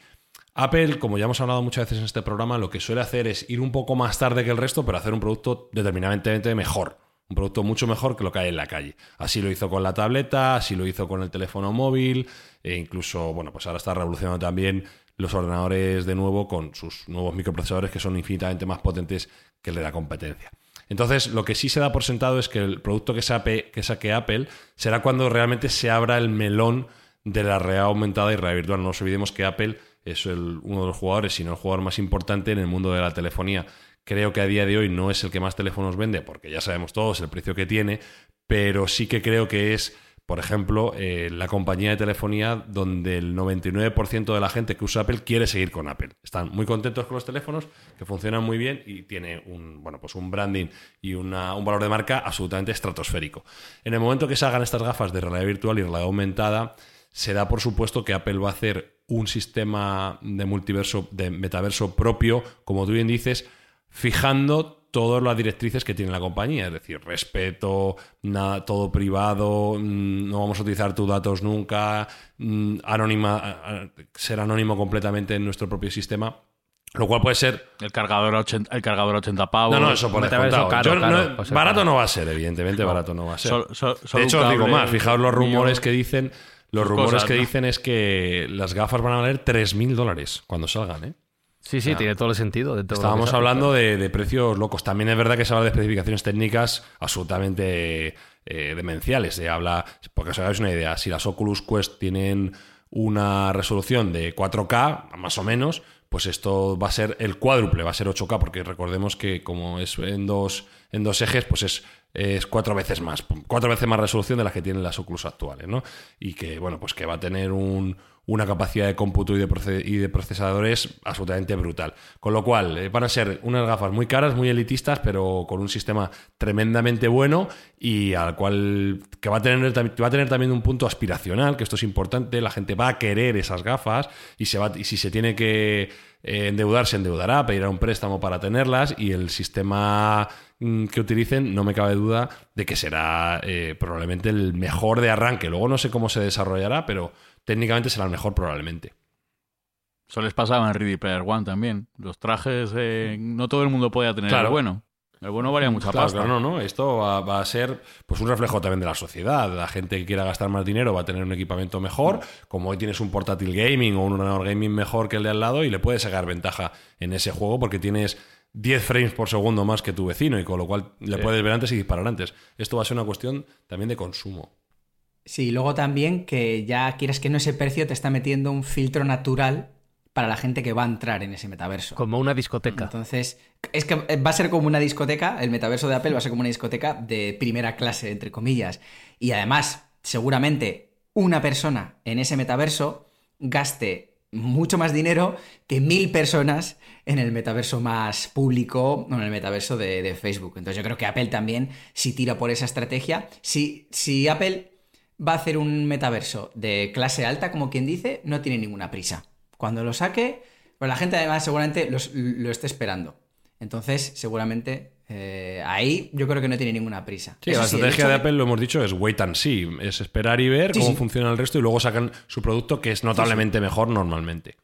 Apple, como ya hemos hablado muchas veces en este programa, lo que suele hacer es ir un poco más tarde que el resto, pero hacer un producto determinantemente mejor un producto mucho mejor que lo que hay en la calle. Así lo hizo con la tableta, así lo hizo con el teléfono móvil, e incluso, bueno, pues ahora está revolucionando también los ordenadores de nuevo con sus nuevos microprocesadores que son infinitamente más potentes que el de la competencia. Entonces, lo que sí se da por sentado es que el producto que, saque, que saque Apple será cuando realmente se abra el melón de la realidad aumentada y realidad virtual. No nos olvidemos que Apple es uno de los jugadores, si no el jugador más importante en el mundo de la telefonía Creo que a día de hoy no es el que más teléfonos vende, porque ya sabemos todos el precio que tiene, pero sí que creo que es, por ejemplo, eh, la compañía de telefonía donde el 99% de la gente que usa Apple quiere seguir con Apple. Están muy contentos con los teléfonos, que funcionan muy bien y tiene un, bueno, pues un branding y un valor de marca absolutamente estratosférico. En el momento que se hagan estas gafas de realidad virtual y realidad aumentada, se da por supuesto que Apple va a hacer un sistema de multiverso, de metaverso propio, como tú bien dices, fijando todas las directrices que tiene la compañía, es decir, respeto, nada, todo privado, mm, no vamos a utilizar tus datos nunca, mm, anónima, ser anónimo completamente en nuestro propio sistema. Lo cual puede ser. El cargador a 80, el cargador 80 pavos. No, no, eso por descontado. barato no va a ser, evidentemente, barato no va a ser. de hecho, os digo más, fijaos los rumores que dicen. Los rumores que dicen es que las gafas van a valer 3.000 dólares cuando salgan, ¿eh? Sí, sí, tiene todo el sentido. estábamos hablando de, precios locos. También es verdad que se habla de especificaciones técnicas absolutamente eh, demenciales. Se habla, porque os hagáis una idea, si las Oculus Quest tienen una resolución de 4K, más o menos, pues esto va a ser el cuádruple, va a ser 8K, porque recordemos que como es en dos, en dos ejes, pues es, es cuatro veces más, cuatro veces más resolución de las que tienen las Oculus actuales, ¿no? Y que, bueno, pues que va a tener un, una capacidad de cómputo y de, procesadores absolutamente brutal. Con lo cual, eh, van a ser unas gafas muy caras, muy elitistas, pero con un sistema tremendamente bueno y al cual que va a tener, va a tener también un punto aspiracional, que esto es importante, la gente va a querer esas gafas y, si se tiene que eh, endeudar, se endeudará, pedirá un préstamo para tenerlas y el sistema mm, que utilicen, no me cabe duda de que será eh, probablemente el mejor de arranque. Luego no sé cómo se desarrollará, pero técnicamente será el mejor probablemente. Eso les pasaba en Ready Player One también. Los trajes, eh, no todo el mundo podía tener el bueno. El bueno valía mucha claro, pasta. no, no. Esto va, a ser pues un reflejo también de la sociedad. La gente que quiera gastar más dinero va a tener un equipamiento mejor. Como hoy tienes un portátil gaming o un ordenador gaming mejor que el de al lado y le puedes sacar ventaja en ese juego porque tienes 10 frames por segundo más que tu vecino y con lo cual le puedes ver antes y disparar antes. Esto va a ser una cuestión también de consumo. Sí, luego también que ya quieras que no ese precio te está metiendo un filtro natural para la gente que va a entrar en ese metaverso. Como una discoteca. Entonces, es que va a ser como una discoteca, el metaverso de Apple va a ser como una discoteca de primera clase, entre comillas. Y además, seguramente una persona en ese metaverso gaste mucho más dinero que mil personas en el metaverso más público, en el metaverso de, Facebook. Entonces yo creo que Apple también, si tira por esa estrategia, si, si Apple va a hacer un metaverso de clase alta, como quien dice, no tiene ninguna prisa. Cuando lo saque, pues la gente además seguramente lo esté esperando. Entonces, seguramente eh, ahí yo creo que no tiene ninguna prisa. Sí, la estrategia de Apple, lo hemos dicho, es wait and see. Es esperar y ver cómo funciona el resto y luego sacan su producto que es notablemente mejor normalmente.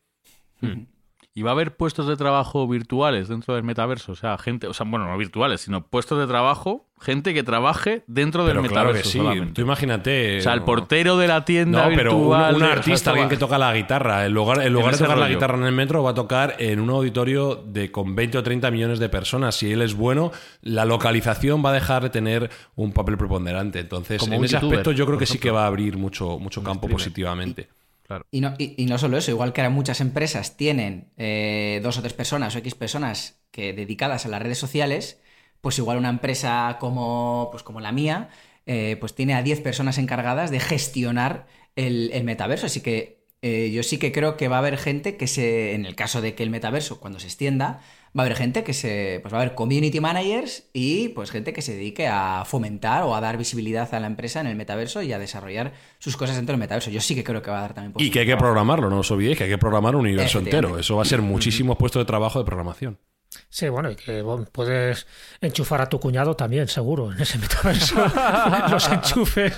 Hmm. ¿Y va a haber puestos de trabajo virtuales dentro del metaverso? O sea, gente, o sea, bueno, no virtuales, sino puestos de trabajo, gente que trabaje dentro del metaverso. Claro que sí. Tú imagínate. O sea, el portero de la tienda. No, pero un, artista, alguien que toca la guitarra, en lugar, en lugar de tocar la guitarra en el metro, va a tocar en un auditorio de con 20 o 30 millones de personas. Si él es bueno, la localización va a dejar de tener un papel preponderante. Entonces, en ese aspecto, yo creo que sí que va a abrir mucho, mucho campo positivamente. Y, no, y, no, solo eso, igual que ahora muchas empresas tienen eh, dos o tres personas o X personas que dedicadas a las redes sociales, pues igual una empresa como, pues como la mía, eh, pues tiene a 10 personas encargadas de gestionar el, metaverso. Así que eh, yo sí que creo que va a haber gente que se, en el caso de que el metaverso, cuando se extienda, va a haber gente que se, pues va a haber community managers y pues gente que se dedique a fomentar o a dar visibilidad a la empresa en el metaverso y a desarrollar sus cosas dentro del metaverso. Yo sí que creo que va a dar también Y que hay que programarlo, no os olvidéis que hay que programar un universo entero. Eso va a ser muchísimos puestos de trabajo de programación. Sí, bueno, y que puedes enchufar a tu cuñado también, seguro, en ese metaverso, <laughs> los enchufes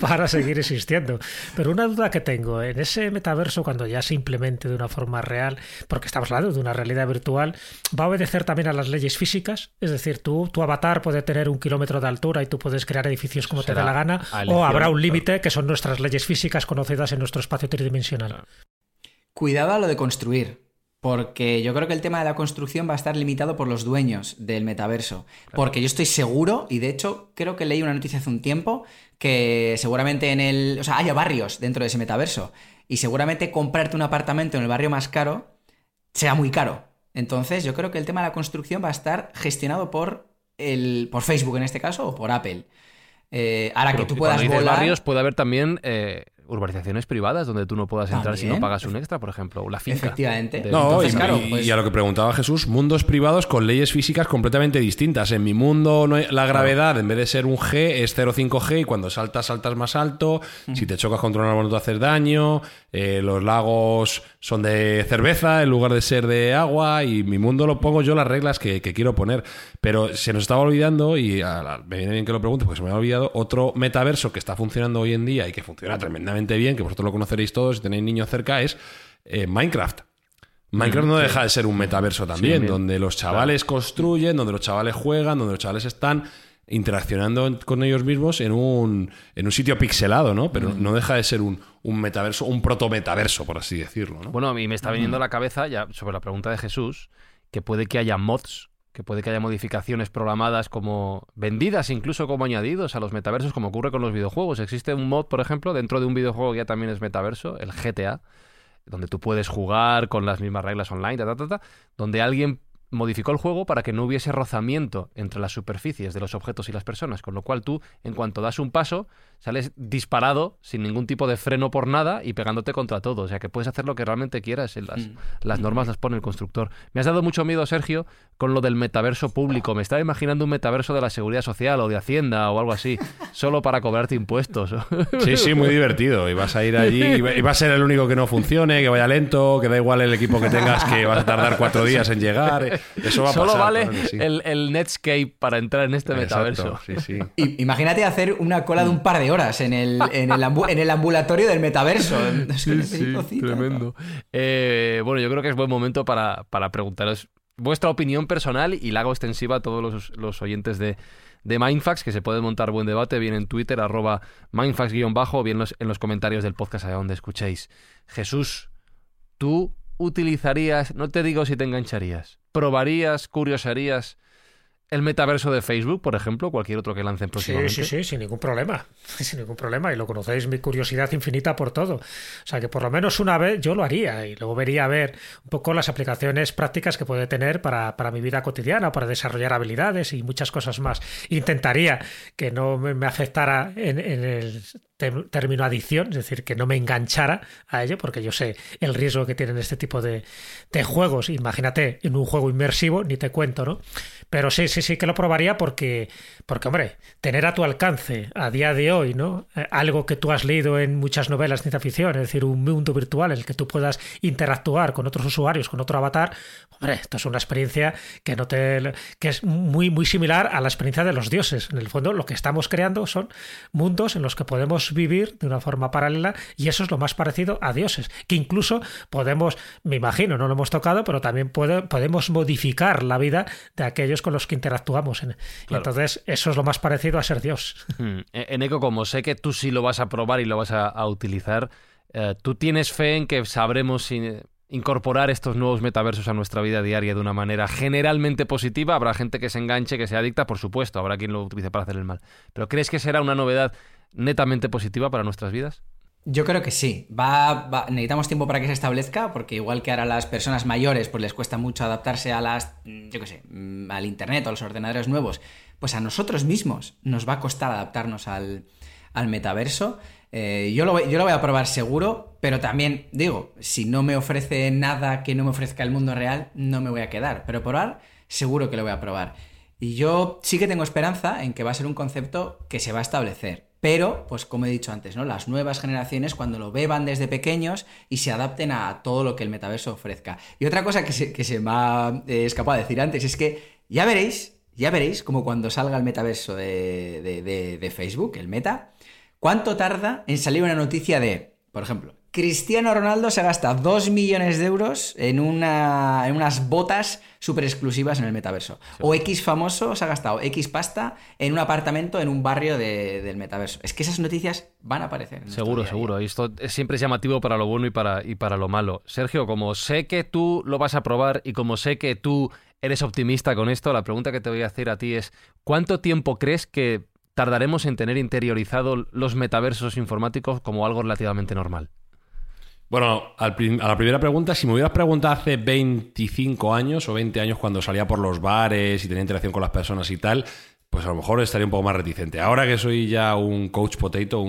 para seguir existiendo. Pero una duda que tengo, en ese metaverso, cuando ya se implemente de una forma real, porque estamos hablando de una realidad virtual, ¿va a obedecer también a las leyes físicas? Es decir, tú, tu avatar puede tener un kilómetro de altura y tú puedes crear edificios como te dé la gana, o habrá un límite que son nuestras leyes físicas conocidas en nuestro espacio tridimensional. Cuidado a lo de construir, porque yo creo que el tema de la construcción va a estar limitado por los dueños del metaverso. Porque yo estoy seguro, y de hecho creo que leí una noticia hace un tiempo, que seguramente en el... O sea, haya barrios dentro de ese metaverso. Y seguramente comprarte un apartamento en el barrio más caro sea muy caro. Entonces yo creo que el tema de la construcción va a estar gestionado por, el, por Facebook en este caso o por Apple. Eh, ahora que tú puedas volar... barrios puede haber también... Eh, urbanizaciones privadas donde tú no puedas entrar si no pagas un extra, por ejemplo, o la finca. Efectivamente. No, y, pues a lo que preguntaba Jesús, mundos privados con leyes físicas completamente distintas. En mi mundo no la gravedad, en vez de ser un G, es 0,5G y cuando saltas, saltas más alto. Si te chocas contra un árbol no te haces daño. Eh, los lagos son de cerveza en lugar de ser de agua y mi mundo lo pongo yo las reglas que, quiero poner. Pero se nos estaba olvidando, y me viene bien que lo pregunte porque se me ha olvidado, otro metaverso que está funcionando hoy en día y que funciona tremendamente bien, que vosotros lo conoceréis todos si tenéis niños cerca, es eh, Minecraft. Minecraft no deja de ser un metaverso también, donde los chavales construyen, donde los chavales juegan, donde los chavales están interaccionando con ellos mismos en un, en un sitio pixelado, ¿no? Pero no deja de ser un, un metaverso, un proto-metaverso, por así decirlo, ¿no? Bueno, a mí me está viniendo a la cabeza, ya sobre la pregunta de Jesús, que puede que haya mods, que puede que haya modificaciones programadas como vendidas, incluso como añadidos a los metaversos, como ocurre con los videojuegos. Existe un mod, por ejemplo, dentro de un videojuego que ya también es metaverso, el GTA, donde tú puedes jugar con las mismas reglas online, donde alguien modificó el juego para que no hubiese rozamiento entre las superficies de los objetos y las personas, con lo cual tú, en cuanto das un paso, sales disparado sin ningún tipo de freno por nada y pegándote contra todo. O sea que puedes hacer lo que realmente quieras. Las, mm. las normas las pone el constructor. Me has dado mucho miedo, Sergio, con lo del metaverso público. Me estaba imaginando un metaverso de la seguridad social o de Hacienda o algo así, <laughs> solo para cobrarte impuestos. Sí, sí, muy divertido. Y vas a ir allí y va a ser el único que no funcione, que vaya lento, que da igual el equipo que tengas, que vas a tardar cuatro días en llegar. Eso va a Solo vale el, Netscape para entrar en este metaverso. Sí, sí. imagínate hacer una cola de un par de horas en el, en el, ambulatorio del metaverso. <laughs> tremendo. Eh, bueno, yo creo que es buen momento para, preguntaros vuestra opinión personal y la hago extensiva a todos los, oyentes de, de Mindfax, que se puede montar buen debate, bien en Twitter, arroba Mindfax-bajo, bien en los comentarios del podcast allá donde escuchéis. Jesús, tú utilizarías, no te digo si te engancharías, probarías, curiosarías el metaverso de Facebook, por ejemplo, cualquier otro que lancen próximamente. Sí, sí, sí, sin ningún problema. <laughs> Sin ningún problema. Y lo conocéis, mi curiosidad infinita por todo. O sea que por lo menos una vez yo lo haría y luego vería a ver un poco las aplicaciones prácticas que puede tener para, para mi vida cotidiana, para desarrollar habilidades y muchas cosas más. Intentaría que no me afectara en, en el término adicción, es decir, que no me enganchara a ello, porque yo sé el riesgo que tienen este tipo de, de juegos. Imagínate en un juego inmersivo, ni te cuento, ¿no? Pero sí, sí, sí que lo probaría porque, porque, hombre, tener a tu alcance a día de hoy, ¿no? Eh, algo que tú has leído en muchas novelas de ciencia ficción, es decir, un mundo virtual en el que tú puedas interactuar con otros usuarios, con otro avatar, hombre, esto es una experiencia que no te que es muy, muy similar a la experiencia de los dioses. En el fondo, lo que estamos creando son mundos en los que podemos vivir de una forma paralela y eso es lo más parecido a dioses, que incluso podemos, me imagino, no lo hemos tocado, pero también puede, podemos modificar la vida de aquellos con los que interactuamos. Entonces, eso es lo más parecido a ser Dios. Hmm. E-, en Eco, como sé que tú sí lo vas a probar y lo vas a, utilizar, eh, ¿tú tienes fe en que sabremos incorporar estos nuevos metaversos a nuestra vida diaria de una manera generalmente positiva? Habrá gente que se enganche, que se adicta, por supuesto, habrá quien lo utilice para hacer el mal. ¿Pero crees que será una novedad netamente positiva para nuestras vidas? Yo creo que sí. Va, necesitamos tiempo para que se establezca, porque igual que ahora las personas mayores pues les cuesta mucho adaptarse a las, mm, yo qué sé, mm, al internet o a los ordenadores nuevos, pues a nosotros mismos nos va a costar adaptarnos al, metaverso. Eh, yo, lo, yo lo voy a probar seguro, pero también digo, si no me ofrece nada que no me ofrezca el mundo real, no me voy a quedar. Pero probar, seguro que lo voy a probar. Y yo sí que tengo esperanza en que va a ser un concepto que se va a establecer. Pero, pues como he dicho antes, ¿no? Las nuevas generaciones cuando lo beban desde pequeños y se adapten a todo lo que el metaverso ofrezca. Y otra cosa que se, me ha eh, escapado de decir antes es que ya veréis, ya veréis como cuando salga el metaverso de, de Facebook, el meta, cuánto tarda en salir una noticia de, por ejemplo, Cristiano Ronaldo se gasta 2 millones de euros en, una, en unas botas súper exclusivas en el metaverso. O X famoso se ha gastado X pasta en un apartamento en un barrio del metaverso. Es que esas noticias van a aparecer. seguro, seguro. Y esto siempre es llamativo para lo bueno y para, y para lo malo. Sergio, como sé que tú lo vas a probar y como sé que tú eres optimista con esto, la pregunta que te voy a hacer a ti es, ¿cuánto tiempo crees que tardaremos en tener interiorizado los metaversos informáticos como algo relativamente normal? Bueno, a la primera pregunta, si me hubieras preguntado hace 25 años o 20 años cuando salía por los bares y tenía interacción con las personas y tal, pues a lo mejor estaría un poco más reticente. Ahora que soy ya un coach potato,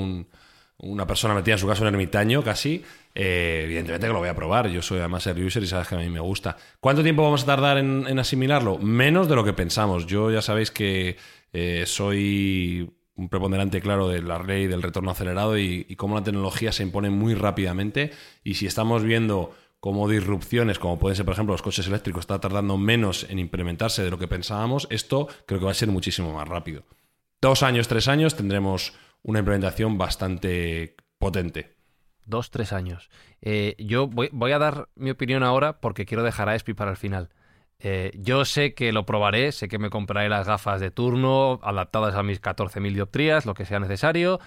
una persona metida en su caso en ermitaño casi, eh, evidentemente que lo voy a probar. Yo soy además el user y sabes que a mí me gusta. ¿Cuánto tiempo vamos a tardar en, asimilarlo? Menos de lo que pensamos. Yo ya sabéis que eh, soy un preponderante claro de la ley del retorno acelerado y, cómo la tecnología se impone muy rápidamente. Y si estamos viendo cómo disrupciones, como pueden ser, por ejemplo, los coches eléctricos, está tardando menos en implementarse de lo que pensábamos, esto creo que va a ser muchísimo más rápido. Dos años, tres años tendremos una implementación bastante potente. Dos, tres años. Eh, yo voy, voy, a dar mi opinión ahora porque quiero dejar a Espi para el final. Eh, yo sé que lo probaré, sé que me compraré las gafas de turno adaptadas a mis 14.000 dioptrías, lo que sea necesario.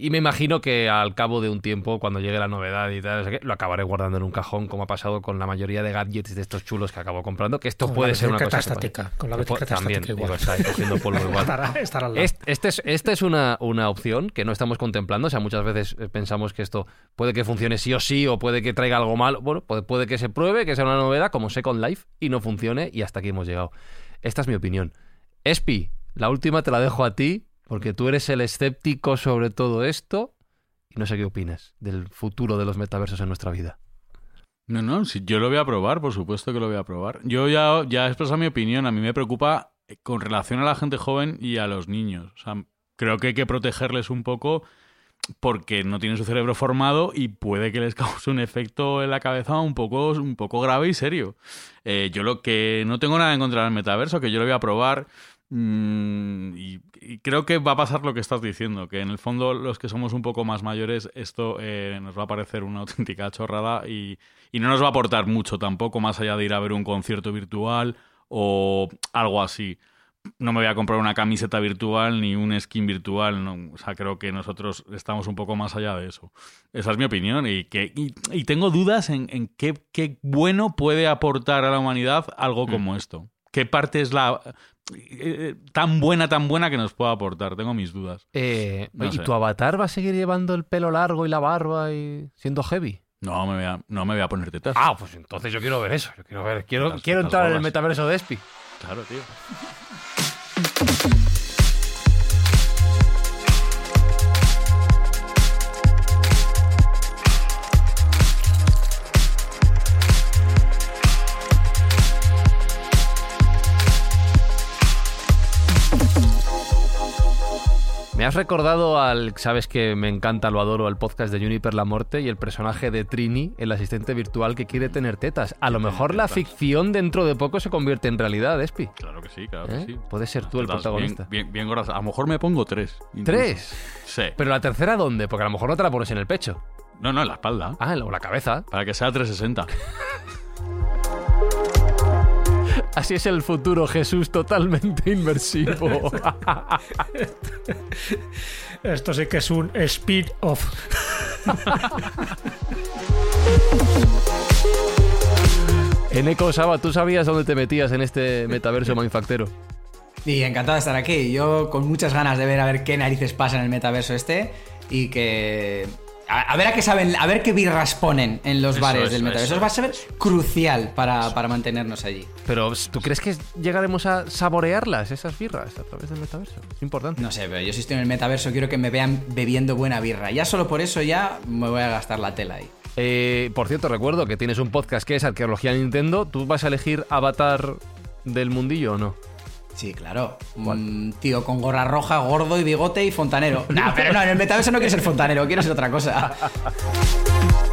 Y me imagino que al cabo de un tiempo, cuando llegue la novedad y tal, lo acabaré guardando en un cajón, como ha pasado con la mayoría de gadgets de estos chulos que acabo comprando, que esto puede ser una cosa estática, con la bicicleta también, igual. cogiendo polvo igual. <laughs> Este, es, esta es una, una, opción que no estamos contemplando, o sea, muchas veces eh, pensamos que esto puede que funcione sí o sí, o puede que traiga algo malo, bueno, puede, puede que se pruebe, que sea una novedad, como Second Life, y no funcione, y hasta aquí hemos llegado. Esta es mi opinión. Espi, la última te la dejo a ti, porque tú eres el escéptico sobre todo esto y no sé qué opinas del futuro de los metaversos en nuestra vida. No, no, si yo lo voy a probar, por supuesto que lo voy a probar. Yo ya, ya he expresado mi opinión, a mí me preocupa eh, con relación a la gente joven y a los niños. O sea, creo que hay que protegerles un poco porque no tienen su cerebro formado y puede que les <laughs> cause un efecto en la cabeza un poco, un poco grave y serio. Eh, yo lo que no tengo nada en contra del metaverso, que yo lo voy a probar. Mm, y, creo que va a pasar lo que estás diciendo, que en el fondo los que somos un poco más mayores esto eh, nos va a parecer una <laughs> auténtica chorrada y, no nos va a aportar mucho tampoco, más allá de ir a ver un concierto virtual o algo así. No me voy a comprar una camiseta virtual ni un skin virtual, no, o sea, creo que nosotros estamos un poco más allá de eso. Esa es mi opinión y, que, y, tengo dudas en, qué, qué, bueno puede aportar a la humanidad algo mm. como esto ¿Qué parte es la eh, tan buena, tan buena que nos pueda aportar? Tengo mis dudas. Eh, No ¿Y sé. tu avatar va a seguir llevando el pelo largo y la barba y siendo heavy? No me voy a, no me voy a poner tetas. Ah, pues entonces yo quiero ver eso. Yo quiero ver, quiero, Las- quiero las entrar en el metaverso de Espi. Claro, tío. Me has recordado al, sabes que me encanta, lo adoro, al podcast de Juniper La Morte y el personaje de Trini, el asistente virtual que quiere tener tetas. A lo mejor la ficción dentro de poco se convierte en realidad, Espi. Claro que sí, claro ¿Eh? que sí. Puedes ser tú el protagonista. Bien, bien, bien gordas. A lo mejor me pongo tres. incluso. ¿Tres? Sí. ¿Pero la tercera dónde? Porque a lo mejor no te la pones en el pecho. No, no, en la espalda. Ah, o la cabeza. Para que sea 360. <laughs> Así es el futuro, Jesús, totalmente inmersivo. <laughs> Esto sí que es un speed-off. <laughs> Eneco Saba, ¿tú sabías dónde te metías en este metaverso manufactero? Y encantado de estar aquí. Yo con muchas ganas de ver a ver qué narices pasa en el metaverso este y que a, a ver a qué saben, a ver qué birras ponen en los Eso bares es, del metaverso. Eso va a ser crucial para, para mantenernos allí. Pero, ¿tú crees que llegaremos a saborearlas, esas birras, a través del metaverso? Es importante. No sé, pero yo si estoy en el metaverso quiero que me vean bebiendo buena birra. Ya solo por eso ya me voy a gastar la tela ahí. Eh, por cierto, recuerdo que tienes un podcast que es Arqueología Nintendo. ¿Tú vas a elegir avatar del mundillo o no? Sí, claro. Un tío con gorra roja, gordo y bigote y fontanero. <laughs> No, pero no, en el metaverso no quiero ser fontanero, quiero ser otra cosa. <laughs>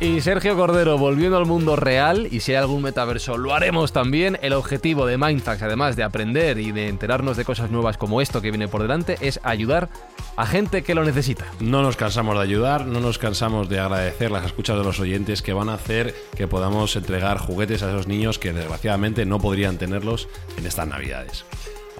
Y Sergio Cordero, volviendo al mundo real, y si hay algún metaverso, lo haremos también. El objetivo de Mindfax, además de aprender y de enterarnos de cosas nuevas como esto que viene por delante, es ayudar a gente que lo necesita. No nos cansamos de ayudar, no nos cansamos de agradecer las escuchas de los oyentes que van a hacer que podamos entregar juguetes a esos niños que desgraciadamente no podrían tenerlos en estas navidades.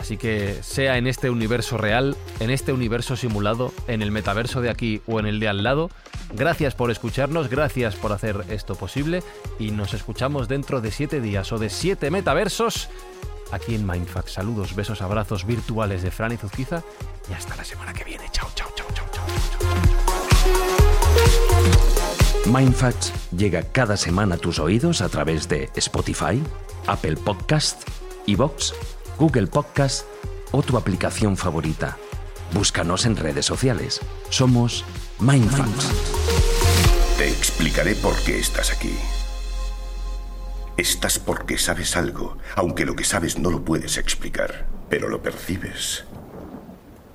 Así que sea en este universo real, en este universo simulado, en el metaverso de aquí o en el de al lado, gracias por escucharnos, gracias por hacer esto posible y nos escuchamos dentro de siete días o de siete metaversos aquí en Mindfax. Saludos, besos, abrazos virtuales de Fran y Zuzquiza y hasta la semana que viene. Chao, chao, chao, chao, chao. Mindfacts llega cada semana a tus oídos a través de Spotify, Apple Podcast, Evox, Google Podcast o tu aplicación favorita. Búscanos en redes sociales. Somos Mindfacts. Te explicaré por qué estás aquí. Estás porque sabes algo, aunque lo que sabes no lo puedes explicar, pero lo percibes.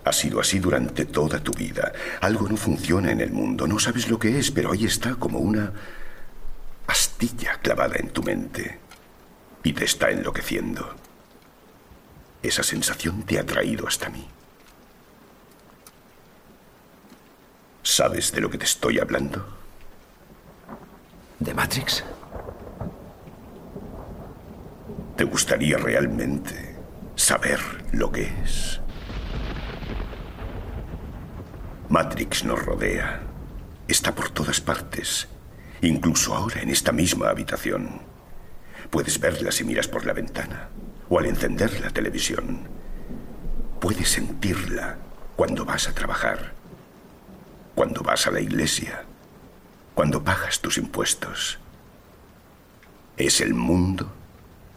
Ha sido así durante toda tu vida. Algo no funciona en el mundo, no sabes lo que es, pero ahí está como una astilla clavada en tu mente y te está enloqueciendo. Esa sensación te ha traído hasta mí. ¿Sabes de lo que te estoy hablando? ¿De Matrix? ¿Te gustaría realmente saber lo que es? Matrix nos rodea. Está por todas partes. Incluso ahora en esta misma habitación. Puedes verla si miras por la ventana o al encender la televisión. Puedes sentirla cuando vas a trabajar, cuando vas a la iglesia, cuando pagas tus impuestos. Es el mundo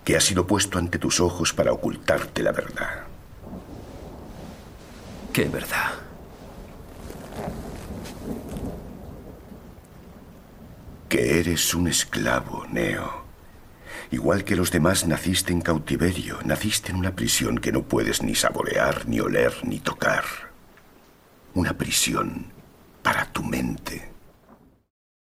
que ha sido puesto ante tus ojos para ocultarte la verdad. ¿Qué verdad? Que eres un esclavo, Neo. Igual que los demás naciste en cautiverio, naciste en una prisión que no puedes ni saborear, ni oler, ni tocar. Una prisión para tu mente.